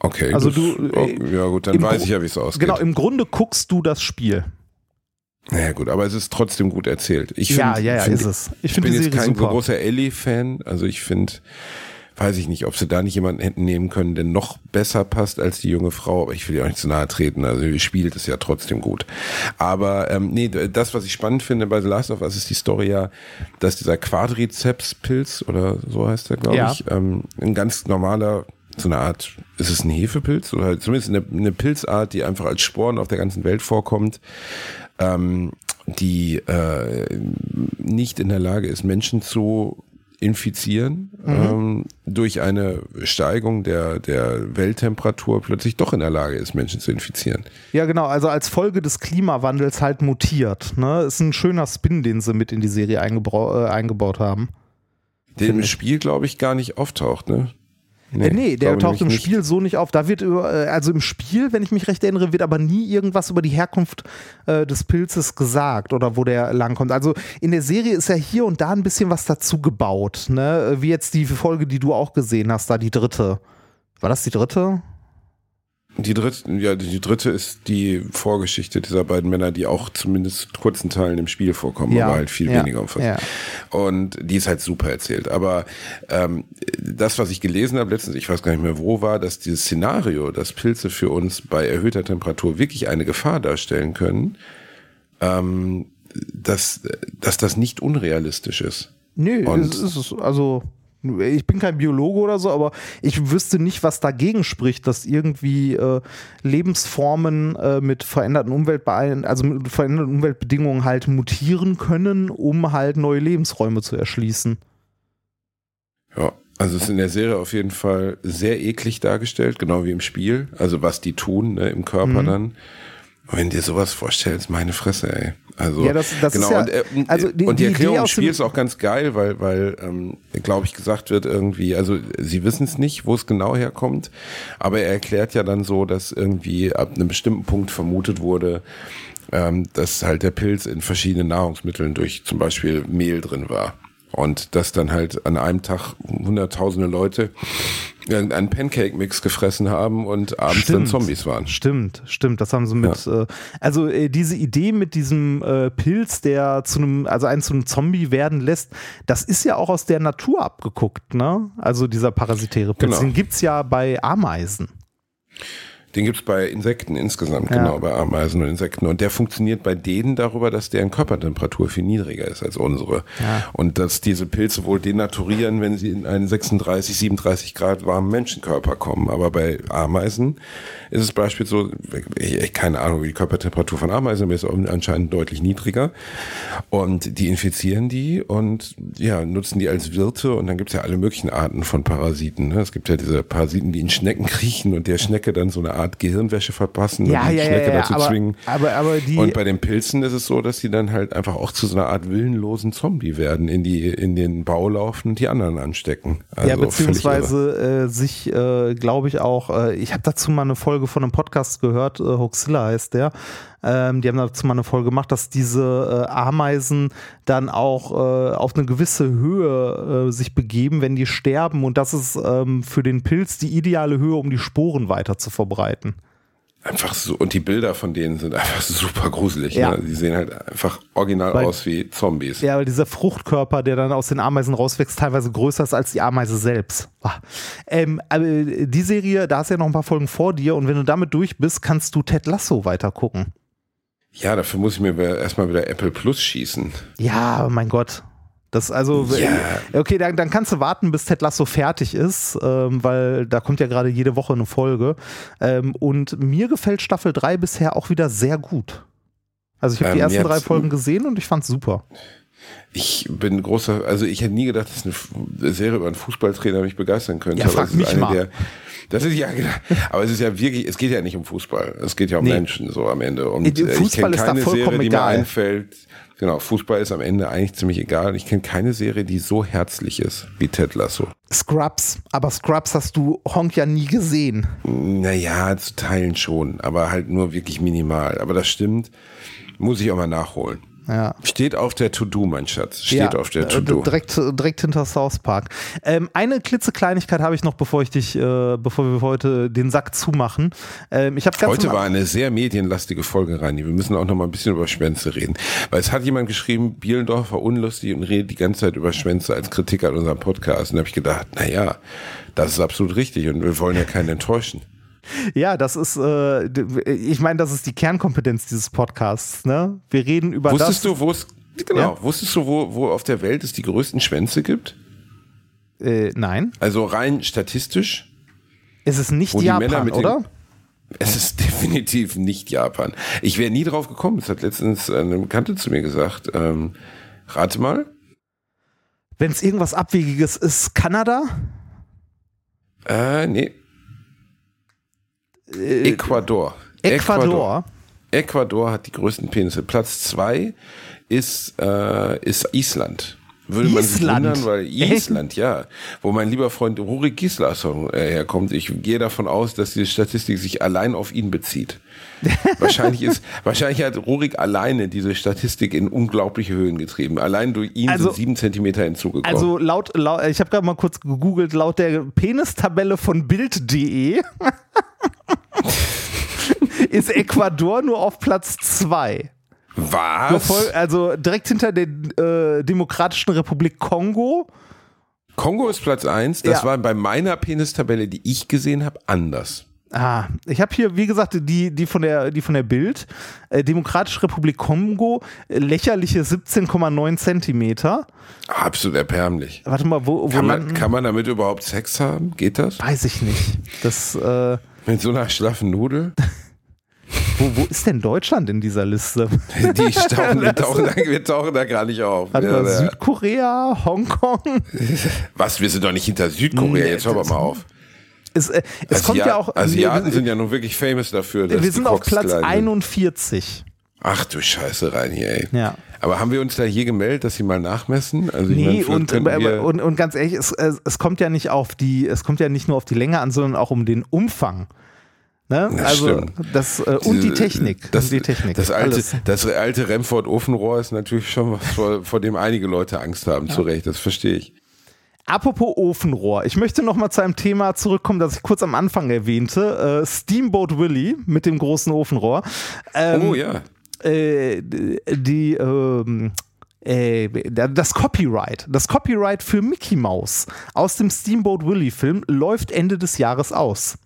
Okay, also du, oh, äh, ja gut, dann weiß ich ja, wie es ausgeht. Genau, im Grunde guckst du das Spiel. Naja gut, aber es ist trotzdem gut erzählt. Ich ja, find, ja, ja, find, ist es. Ich, ich bin jetzt kein super. großer Ellie-Fan, also ich finde, weiß ich nicht, ob sie da nicht jemanden hätten nehmen können, der noch besser passt als die junge Frau, aber ich will ja auch nicht zu nahe treten, also sie spielt es ja trotzdem gut. Aber ähm, nee, das, was ich spannend finde bei The Last of Us, ist die Story ja, dass dieser Quadrizeps-Pilz oder so heißt der, glaube ja. ich, ähm, ein ganz normaler so eine Art, ist es ein Hefepilz oder zumindest eine, eine Pilzart, die einfach als Sporen auf der ganzen Welt vorkommt, ähm, die äh, nicht in der Lage ist, Menschen zu infizieren, ähm, durch eine Steigung der, der Welttemperatur plötzlich doch in der Lage ist, Menschen zu infizieren. Ja, genau, also als Folge des Klimawandels halt mutiert. Ne? Ist ein schöner Spin, den sie mit in die Serie äh, eingebaut haben. Der im Spiel, glaube ich, gar nicht auftaucht, ne? Nee, äh, nee der taucht im Spiel so nicht auf. Da wird über, äh, also im Spiel, wenn ich mich recht erinnere, wird aber nie irgendwas über die Herkunft äh, des Pilzes gesagt oder wo der langkommt. Also in der Serie ist ja hier und da ein bisschen was dazu gebaut, ne? Wie jetzt die Folge, die du auch gesehen hast, da die dritte. War das die dritte? Die dritte, ja, die dritte ist die Vorgeschichte dieser beiden Männer, die auch zumindest kurzen Teilen im Spiel vorkommen, Ja, aber halt viel ja, weniger umfassend. ja. Und die ist halt super erzählt. Aber ähm, das, was ich gelesen habe letztens, ich weiß gar nicht mehr wo, war, dass dieses Szenario, dass Pilze für uns bei erhöhter Temperatur wirklich eine Gefahr darstellen können, ähm, dass, dass das nicht unrealistisch ist. Nö, Und- es ist also ich bin kein Biologe oder so, aber ich wüsste nicht, was dagegen spricht, dass irgendwie äh, Lebensformen äh, mit veränderten Umweltbeein also mit veränderten Umweltbedingungen halt mutieren können, um halt neue Lebensräume zu erschließen. Ja, also es ist in der Serie auf jeden Fall sehr eklig dargestellt, genau wie im Spiel. Also was die tun ne, im Körper Mhm. dann. Wenn dir sowas vorstellst, meine Fresse, ey. Also, Ja, das- das genau, ist ja- und, äh, also die- und die, die Erklärung Idee im aus Spiel dem- ist auch ganz geil, weil, weil ähm, glaube ich, gesagt wird irgendwie, also sie wissen es nicht, wo es genau herkommt, aber er erklärt ja dann so, dass irgendwie ab einem bestimmten Punkt vermutet wurde, ähm, dass halt der Pilz in verschiedenen Nahrungsmitteln durch zum Beispiel Mehl drin war. Und dass dann halt an einem Tag hunderttausende Leute irgendeinen Pancake-Mix gefressen haben und abends dann Zombies waren. Stimmt, stimmt. Das haben sie mit. Äh, also äh, diese Idee mit diesem äh, Pilz, der zu einem, also einen zu einem Zombie werden lässt, das ist ja auch aus der Natur abgeguckt, ne? Also dieser parasitäre Pilz. Genau. Den gibt's ja bei Ameisen. Den gibt's bei Insekten insgesamt, Ja. genau, bei Ameisen und Insekten. Und der funktioniert bei denen darüber, dass deren Körpertemperatur viel niedriger ist als unsere. Und dass diese Pilze wohl denaturieren, wenn sie in einen 36, 37 Grad warmen Menschenkörper kommen. Aber bei Ameisen ist es beispielsweise so, ich, keine Ahnung, wie die Körpertemperatur von Ameisen ist, aber anscheinend deutlich niedriger. Und die infizieren die und ja, nutzen die als Wirte. Und dann gibt's ja alle möglichen Arten von Parasiten. Ne? Es gibt ja diese Parasiten, die in Schnecken kriechen und der Schnecke dann so eine Art Gehirnwäsche verpassen Ja, und die ja, Schnecke ja, dazu aber- zwingen. aber- aber die- und bei den Pilzen ist es so, dass die dann halt einfach auch zu so einer Art willenlosen Zombie werden, in die in den Bau laufen und die anderen anstecken. Also ja, beziehungsweise äh, sich, äh, glaube ich auch, äh, ich habe dazu mal eine Folge von einem Podcast gehört, äh, Hoaxilla heißt der. Ähm, die haben dazu mal eine Folge gemacht, dass diese äh, Ameisen dann auch äh, auf eine gewisse Höhe äh, sich begeben, wenn die sterben. Und das ist ähm, für den Pilz die ideale Höhe, um die Sporen weiter zu verbreiten. Einfach so, und die Bilder von denen sind einfach super gruselig. Ja. Ne? Die sehen halt einfach original Weil- aus wie Zombies. Ja, weil dieser Fruchtkörper, der dann aus den Ameisen rauswächst, teilweise größer ist als die Ameise selbst. Ah. Ähm, aber die Serie, da hast du ja noch ein paar Folgen vor dir und wenn du damit durch bist, kannst du Ted Lasso weiter gucken. Ja, dafür muss ich mir erstmal wieder Apple Plus schießen. Ja, mein Gott. Das also, Ja. okay, dann, dann kannst du warten, bis Ted Lasso fertig ist, ähm, weil da kommt ja gerade jede Woche eine Folge. Ähm, und mir gefällt Staffel 3 bisher auch wieder sehr gut. Also ich habe die Ähm, ersten drei Folgen gesehen und ich fand's super. Ich bin großer, also ich hätte nie gedacht, dass eine Serie über einen Fußballtrainer mich begeistern könnte. Ja, aber frag mich mal. Der, das ist ja, genau. aber es ist ja wirklich, es geht ja nicht um Fußball. Es geht ja um Nee. Menschen so am Ende. Und äh, ich Fußball kenne ist da keine vollkommen Serie, die egal. mir einfällt. Genau, Fußball ist am Ende eigentlich ziemlich egal. Ich kenne keine Serie, die so herzlich ist wie Ted Lasso. Scrubs, aber Scrubs hast du Honk ja nie gesehen. Naja, zu Teilen schon, aber halt nur wirklich minimal. Aber das stimmt, muss ich auch mal nachholen. Ja. Steht auf der To-Do, mein Schatz. Steht ja, auf der äh, To-Do. Direkt, direkt hinter South Park. Ähm, eine klitzekleinigkeit habe ich noch, bevor ich dich, äh, bevor wir heute den Sack zumachen. Ähm, ich habe ganz Heute war eine sehr medienlastige Folge, Rani. Wir müssen auch noch mal ein bisschen über Schwänze reden. Weil es hat jemand geschrieben, Bielendorf war unlustig und redet die ganze Zeit über Schwänze als Kritik an unserem Podcast. Und da habe ich gedacht, na ja, das ist absolut richtig und wir wollen ja keinen enttäuschen. Ja, das ist, äh, ich meine, das ist die Kernkompetenz dieses Podcasts. Ne? Wir reden über Wusstest das. du, wo es, genau, Ja? wusstest du, wo, wo auf der Welt es die größten Schwänze gibt? Äh, nein, Also rein statistisch? es ist nicht Japan, oder? Es ist definitiv nicht Japan. Ich wäre nie drauf gekommen. Das hat letztens eine Bekannte zu mir gesagt. Ähm, rate mal. Wenn es irgendwas Abwegiges ist, Kanada? Äh, nee. Ecuador. Ecuador. Ecuador hat die größten Penisse. Platz zwei ist, äh, ist Island. Würde man sich Island? wundern, weil Island, ja, wo mein lieber Freund Rurik Gislason äh, herkommt. Ich gehe davon aus, dass diese Statistik sich allein auf ihn bezieht. wahrscheinlich ist, wahrscheinlich hat Rurik alleine diese Statistik in unglaubliche Höhen getrieben. Allein durch ihn Also- sind sieben Zentimeter hinzugekommen. Also laut, laut ich habe gerade mal kurz gegoogelt, laut der Penistabelle von Bild.de ist Ecuador nur auf Platz 2. was? Also direkt hinter der äh, Demokratischen Republik Kongo. Kongo ist Platz eins. Das Ja. war bei meiner Penistabelle, die ich gesehen habe, anders. Ah, ich habe hier, wie gesagt, die, die von der, die von der Bild. Äh, Demokratische Republik Kongo, lächerliche 17,9 Zentimeter. Absolut erbärmlich. Warte mal, wo, wo Kann man, kann man damit überhaupt Sex haben? Geht das? Weiß ich nicht. Das, äh, Mit so einer schlaffen Nudel? wo, wo ist denn Deutschland in dieser Liste? Die tauchen, wir, tauchen da, wir tauchen da gar nicht auf. Hat Ja. Südkorea, Hongkong? Was, wir sind doch nicht hinter Südkorea, Nee, jetzt hör mal auf. Es, äh, es kommt ja auch. Asiaten wir, sind ja nun wirklich famous dafür. Wir sind auf Platz klein sind. 41. Ach du Scheiße rein hier, ey. Ja. Aber haben wir uns da hier gemeldet, dass sie mal nachmessen? Also Nee, und, und, und ganz ehrlich, es, es kommt ja nicht auf die, es kommt ja nicht nur auf die Länge an, sondern auch um den Umfang. Ne? Das also stimmt. das äh, und die diese- Technik. Das, und die Technik. das alte, alles. das alte Remford-Ofenrohr ist natürlich schon was, vor, vor dem einige Leute Angst haben, zu Recht, das verstehe ich. Apropos Ofenrohr, ich möchte noch mal zu einem Thema zurückkommen, das ich kurz am Anfang erwähnte. Äh, Steamboat Willie mit dem großen Ofenrohr. Ähm, oh ja. äh, die ähm, äh, das Copyright, das Copyright für Mickey Mouse aus dem Steamboat Willie Film läuft Ende des Jahres aus.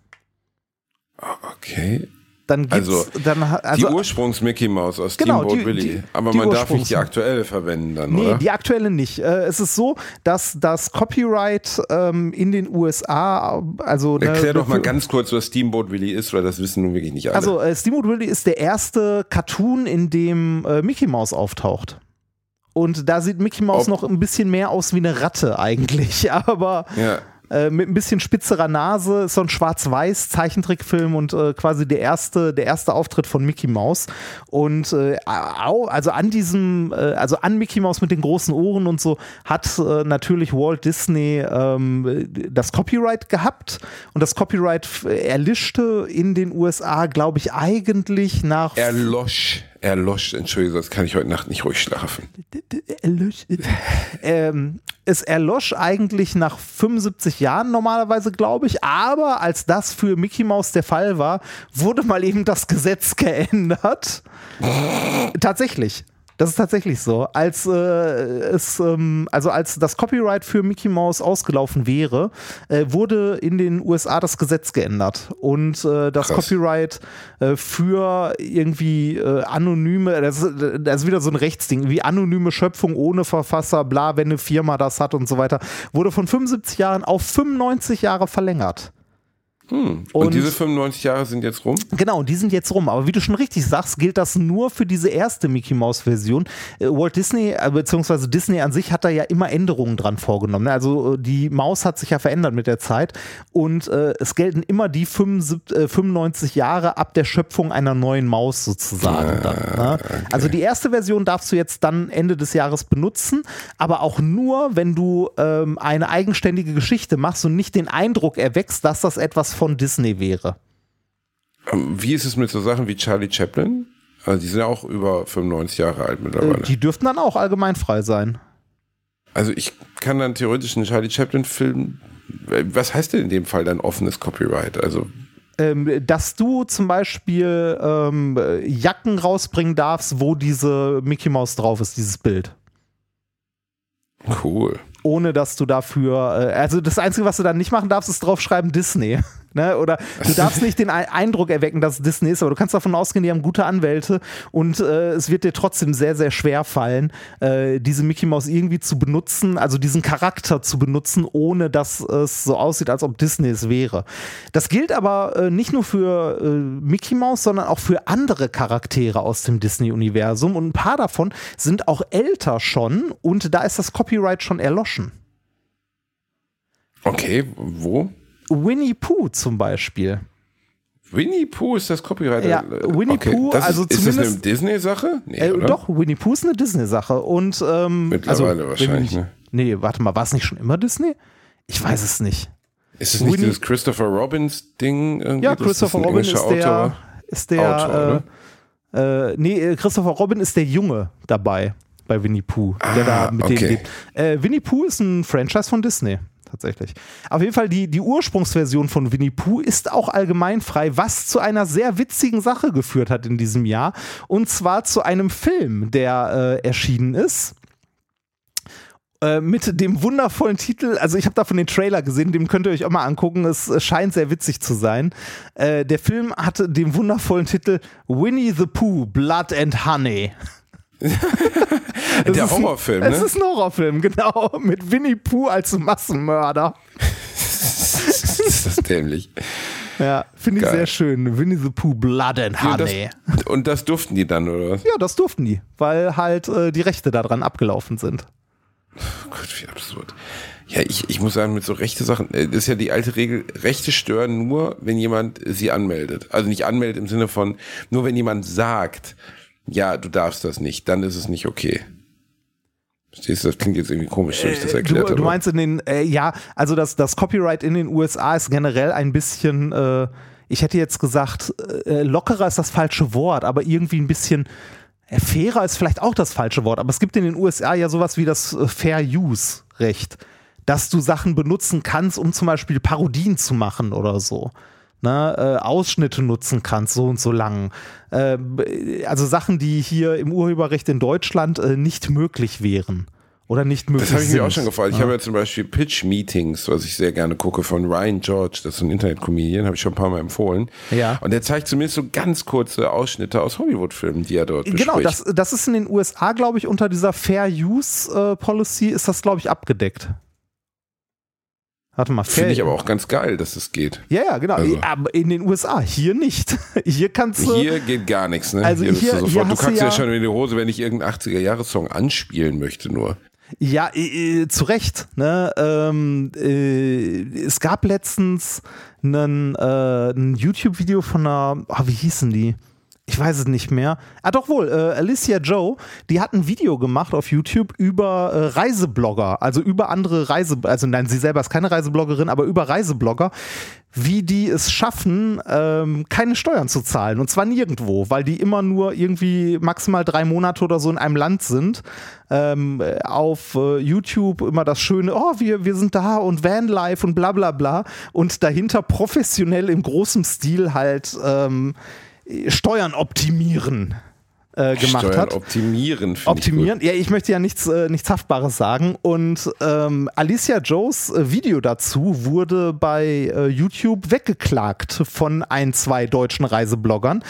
Okay. Dann gibt's Also, dann also die Ursprungs-Mickey Mouse aus Genau, Steamboat die- Willie. die- Aber die man darf nicht die aktuelle verwenden dann, Nee, oder? die aktuelle nicht. Äh, es ist so, dass das Copyright ähm, in den USA, also ne, Erklär doch mal ganz kurz, was Steamboat Willie ist, weil das wissen nun wirklich nicht alle. Also äh, Steamboat Willie ist der erste Cartoon, in dem äh, Mickey Mouse auftaucht. Und da sieht Mickey Mouse Ob- noch ein bisschen mehr aus wie eine Ratte eigentlich, aber ja. Äh, mit ein bisschen spitzerer Nase, ist so ein schwarz-weiß Zeichentrickfilm und äh, quasi der erste, der erste Auftritt von Mickey Mouse. Und äh, also an diesem, äh, also an Mickey Mouse mit den großen Ohren und so hat äh, natürlich Walt Disney ähm, das Copyright gehabt und das Copyright erlischte in den USA, glaube ich, eigentlich nach Erlosch. Erlosch. Entschuldigung, sonst kann ich heute Nacht nicht ruhig schlafen. erlosch, ähm, es erlosch eigentlich nach 75 Jahren normalerweise, glaube ich, aber als das für Mickey Mouse der Fall war, wurde mal eben das Gesetz geändert. Tatsächlich. Das ist tatsächlich so. Als äh, es, ähm, also als das Copyright für Mickey Mouse ausgelaufen wäre, äh, wurde in den USA das Gesetz geändert und äh, das Krass. Copyright äh, für irgendwie äh, anonyme, das, ist- das ist wieder so ein Rechtsding, wie anonyme Schöpfung ohne Verfasser, bla, wenn eine Firma das hat und so weiter, wurde von 75 Jahren auf 95 Jahre verlängert. Und, Und- diese 95 Jahre sind jetzt rum? Genau, die sind jetzt rum. Aber wie du schon richtig sagst, gilt das nur für diese erste Mickey Mouse Version. Äh, Walt Disney, äh, beziehungsweise Disney an sich hat da ja immer Änderungen dran vorgenommen. ne? Also äh, die Maus hat sich ja verändert mit der Zeit und äh, es gelten immer die 75, äh, 95 Jahre ab der Schöpfung einer neuen Maus sozusagen. dann, ne? Also die erste Version darfst du jetzt dann Ende des Jahres benutzen, aber auch nur, wenn du ähm, eine eigenständige Geschichte machst und nicht den Eindruck erweckst, dass das etwas von Disney wäre. Ähm, Wie ist es mit so Sachen wie Charlie Chaplin? Also die sind ja auch über 95 Jahre alt Äh, mittlerweile. Die dürften dann auch allgemeinfrei sein. Also ich kann dann theoretisch einen Charlie Chaplin-Film. Was heißt denn in dem Fall dann offenes Copyright? Also Ähm, dass du zum Beispiel ähm, Jacken rausbringen darfst, wo diese Mickey Mouse drauf ist, dieses Bild. cool. Ohne dass du dafür, äh, also das Einzige, was du dann nicht machen darfst, ist draufschreiben Disney. Ne? Oder du darfst nicht den Ei- Eindruck erwecken, dass es Disney ist, aber du kannst davon ausgehen, die haben gute Anwälte und äh, es wird dir trotzdem sehr, sehr schwer fallen, äh, diese Mickey Mouse irgendwie zu benutzen, also diesen Charakter zu benutzen, ohne dass es so aussieht, als ob Disney es wäre. Das gilt aber äh, nicht nur für äh, Mickey Mouse, sondern auch für andere Charaktere aus dem Disney-Universum und ein paar davon sind auch älter schon und da ist das Copyright schon erloschen. Okay, wo? Winnie Pooh zum Beispiel. Winnie Pooh ist das Copyright. Ja, Winnie Pooh, das also ist, ist das eine zumindest- Disney-Sache? Nee, Äh, doch, Winnie Pooh ist eine Disney-Sache. Und ähm, Mittlerweile also, wahrscheinlich, ich- ne? Nee, warte mal, war es nicht schon immer Disney? Ich weiß es nicht. Ist es nicht Winnie- dieses Christopher Robins Ding? Irgendwie? Ja, Christopher Robin ist englischer der, Autor. ist der, Autor, äh, äh, nee, äh, Christopher Robin ist der Junge dabei bei Winnie Pooh, der da mit okay. denen lebt. Äh, Winnie Pooh ist ein Franchise von Disney. Tatsächlich. Auf jeden Fall, die, die Ursprungsversion von Winnie Pooh ist auch allgemeinfrei, was zu einer sehr witzigen Sache geführt hat in diesem Jahr. Und zwar zu einem Film, der äh, erschienen ist äh, mit dem wundervollen Titel, also ich habe davon den Trailer gesehen, dem könnt ihr euch auch mal angucken, es äh, scheint sehr witzig zu sein. Äh, der Film hatte den wundervollen Titel Winnie the Pooh, Blood and Honey. Es Der ist ein- Horrorfilm, Es ne? ist ein Horrorfilm, genau, mit Winnie Pooh als Massenmörder. ist das dämlich. Ja, finde ich Geil. sehr schön. Winnie the Pooh, Blood and Ja, das, Honey. und das durften die dann, oder was? Ja, das durften die, weil halt äh, die Rechte daran abgelaufen sind. Oh Gott, wie absurd. Ja, ich, ich muss sagen, mit so rechte Sachen, äh, das ist ja die alte Regel, Rechte stören nur, wenn jemand sie anmeldet. Also nicht anmeldet im Sinne von, nur wenn jemand sagt, ja, du darfst das nicht, dann ist es nicht okay. Verstehst du, das klingt jetzt irgendwie komisch, wie ich das Äh, erklärt du, du habe. meinst in den, äh, ja, also das, das Copyright in den USA ist generell ein bisschen, äh, ich hätte jetzt gesagt, äh, lockerer ist das falsche Wort, aber irgendwie ein bisschen äh, fairer ist vielleicht auch das falsche Wort. Aber es gibt in den USA ja sowas wie das äh, Fair Use Recht, dass du Sachen benutzen kannst, um zum Beispiel Parodien zu machen oder so. Ne, äh, Ausschnitte nutzen kannst, so und so lang. Äh, also Sachen, die hier im Urheberrecht in Deutschland äh, nicht möglich wären. Oder nicht möglich Das habe ich sind. mir auch schon gefragt. Ich habe ja zum Beispiel Pitch-Meetings, was ich sehr gerne gucke, von Ryan George, das ist ein Internet-Comedian, habe ich schon ein paar Mal empfohlen. Ja. Und der zeigt zumindest so ganz kurze Ausschnitte aus Hollywood-Filmen, die er dort Genau, bespricht. das, das ist in den USA, glaube ich, unter dieser Fair Use äh, Policy ist das, glaube ich, abgedeckt. Warte mal, Finde ich aber auch ganz geil, dass das geht. Ja, ja, genau. Also. Aber in den USA, hier nicht. Hier kannst du. Hier geht gar nichts, ne? Also hier hier- du hier. Du kannst ja, ja- schon in die Hose, wenn ich irgendeinen 80er-Jahres-Song anspielen möchte, nur. Ja, äh, äh, zu Recht. Ne? Ähm, äh, es gab letztens äh, ein YouTube-Video von einer, ah, wie hießen die? Ich weiß es nicht mehr. Ah, doch wohl, äh, Alicia Joe, die hat ein Video gemacht auf YouTube über äh, Reiseblogger, also über andere Reise, also nein, sie selber ist keine Reisebloggerin, aber über Reiseblogger, wie die es schaffen, ähm, keine Steuern zu zahlen. Und zwar nirgendwo, weil die immer nur irgendwie maximal drei Monate oder so in einem Land sind. Ähm, auf äh, YouTube immer das schöne, oh, wir, wir sind da und Vanlife und bla bla bla. Und dahinter professionell im großen Stil halt ähm, Steuern optimieren. Äh, gemacht Steuern hat. optimieren. Optimieren? Ja, ich möchte ja nichts, äh, nichts Haftbares sagen. Und ähm, Alicia Joes äh, Video dazu wurde bei äh, YouTube weggeklagt von ein, zwei deutschen Reisebloggern,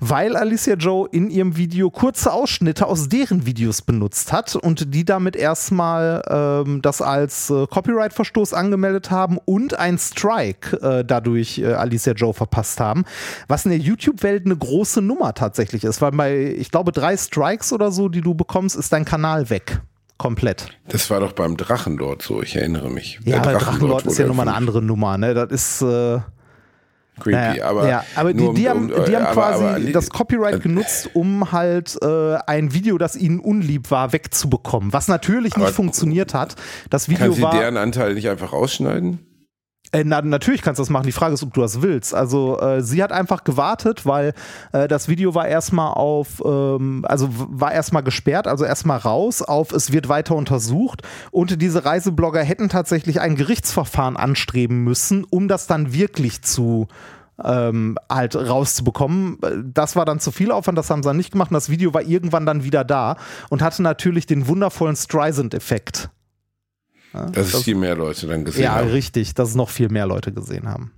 weil Alicia Joe in ihrem Video kurze Ausschnitte aus deren Videos benutzt hat und die damit erstmal ähm, das als äh, Copyright-Verstoß angemeldet haben und ein Strike äh, dadurch Alicia Joe verpasst haben, was in der YouTube-Welt eine große Nummer tatsächlich ist, weil bei, ich glaube, drei Strikes oder so, die du bekommst, ist dein Kanal weg. Komplett. Das war doch beim Drachenlord so, ich erinnere mich. Ja, Der aber Drachenlord ist ja nochmal eine andere Nummer, ne? Das ist. Äh, Creepy, naja, aber, ja, aber die, nur um- die haben, die haben aber- quasi aber- das Copyright äh, genutzt, um halt äh, ein Video, das ihnen unlieb war, wegzubekommen. Was natürlich nicht funktioniert hat. Das Video Kann sie war. deren Anteil nicht einfach rausschneiden? Äh, na, natürlich kannst du das machen. Die Frage ist, ob du das willst. Also äh, sie hat einfach gewartet, weil äh, das Video war erstmal auf, ähm, also war erstmal gesperrt, also erstmal raus auf, es wird weiter untersucht. Und diese Reiseblogger hätten tatsächlich ein Gerichtsverfahren anstreben müssen, um das dann wirklich zu ähm, halt rauszubekommen. Das war dann zu viel Aufwand, das haben sie dann nicht gemacht. Und das Video war irgendwann dann wieder da und hatte natürlich den wundervollen Streisand-Effekt. Ja, Dass es viel mehr Leute dann gesehen ja, haben. richtig, dass es noch viel mehr Leute gesehen haben.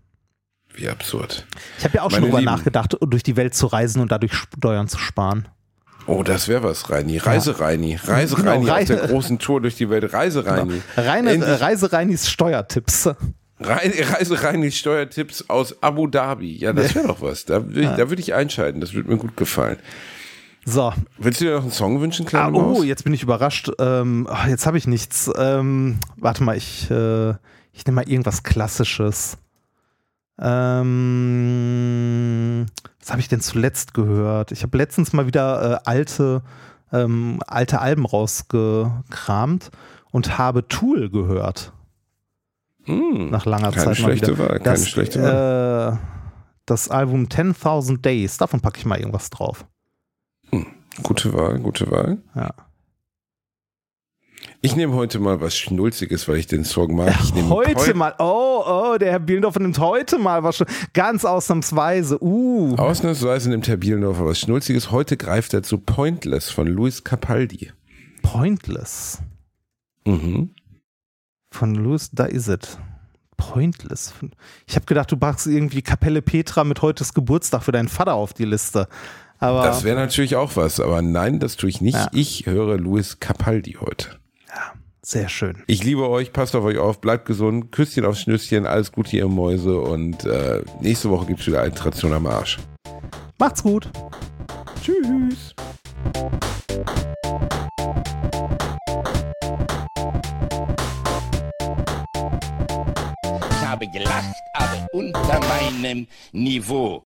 Wie absurd. Ich habe ja auch schon Meine drüber Lieben. nachgedacht, durch die Welt zu reisen und dadurch Steuern zu sparen. Oh, das wäre was, Reini. Reise-Reini. Reise-Reini Genau, auf der großen Tour durch die Welt. Reise-Reini. Reine, Endlich- äh, Reisereinis Steuertipps. Rein- Reise-Reinis Steuertipps aus Abu Dhabi. Ja, das wäre doch was. Da würde ich, da würd ich einschalten. Das würde mir gut gefallen. So. Willst du dir noch einen Song wünschen, Ah, kleine oh, jetzt bin ich überrascht. Ähm, ah, jetzt habe ich nichts. Ähm, warte mal, ich, äh, ich nehme mal irgendwas Klassisches. Ähm, was habe ich denn zuletzt gehört? Ich habe letztens mal wieder äh, alte, ähm, alte Alben rausgekramt und habe Tool gehört. Hm, Nach langer keine Zeit mal wieder. Wahl, keine das, schlechte Wahl. Äh, das Album 10.000 Days, davon packe ich mal irgendwas drauf. Gute Wahl, gute Wahl. Ja. Ich nehme heute mal was Schnulziges, weil ich den Song mag. Ich nehme Heute mal, oh, oh, der Herr Bielendorfer nimmt heute mal was schon, ganz ausnahmsweise, uh. Ausnahmsweise nimmt Herr Bielendorfer was Schnulziges. Heute greift er zu Pointless von Luis Capaldi. Pointless. Mhm. Von Louis, da is it. Pointless. Ich habe gedacht, du packst irgendwie Kapelle Petra mit heutes Geburtstag für deinen Vater auf die Liste. Aber Das wäre natürlich auch was, aber nein, das tue ich nicht. Ja. Ich höre Luis Capaldi heute. sehr schön. Ich liebe euch, passt auf euch auf, bleibt gesund, Küsschen aufs Schnüsschen, alles Gute, ihr Mäuse und äh, nächste Woche gibt's wieder Altration am Arsch. Macht's gut. Tschüss. Ich habe gelacht, aber unter meinem Niveau.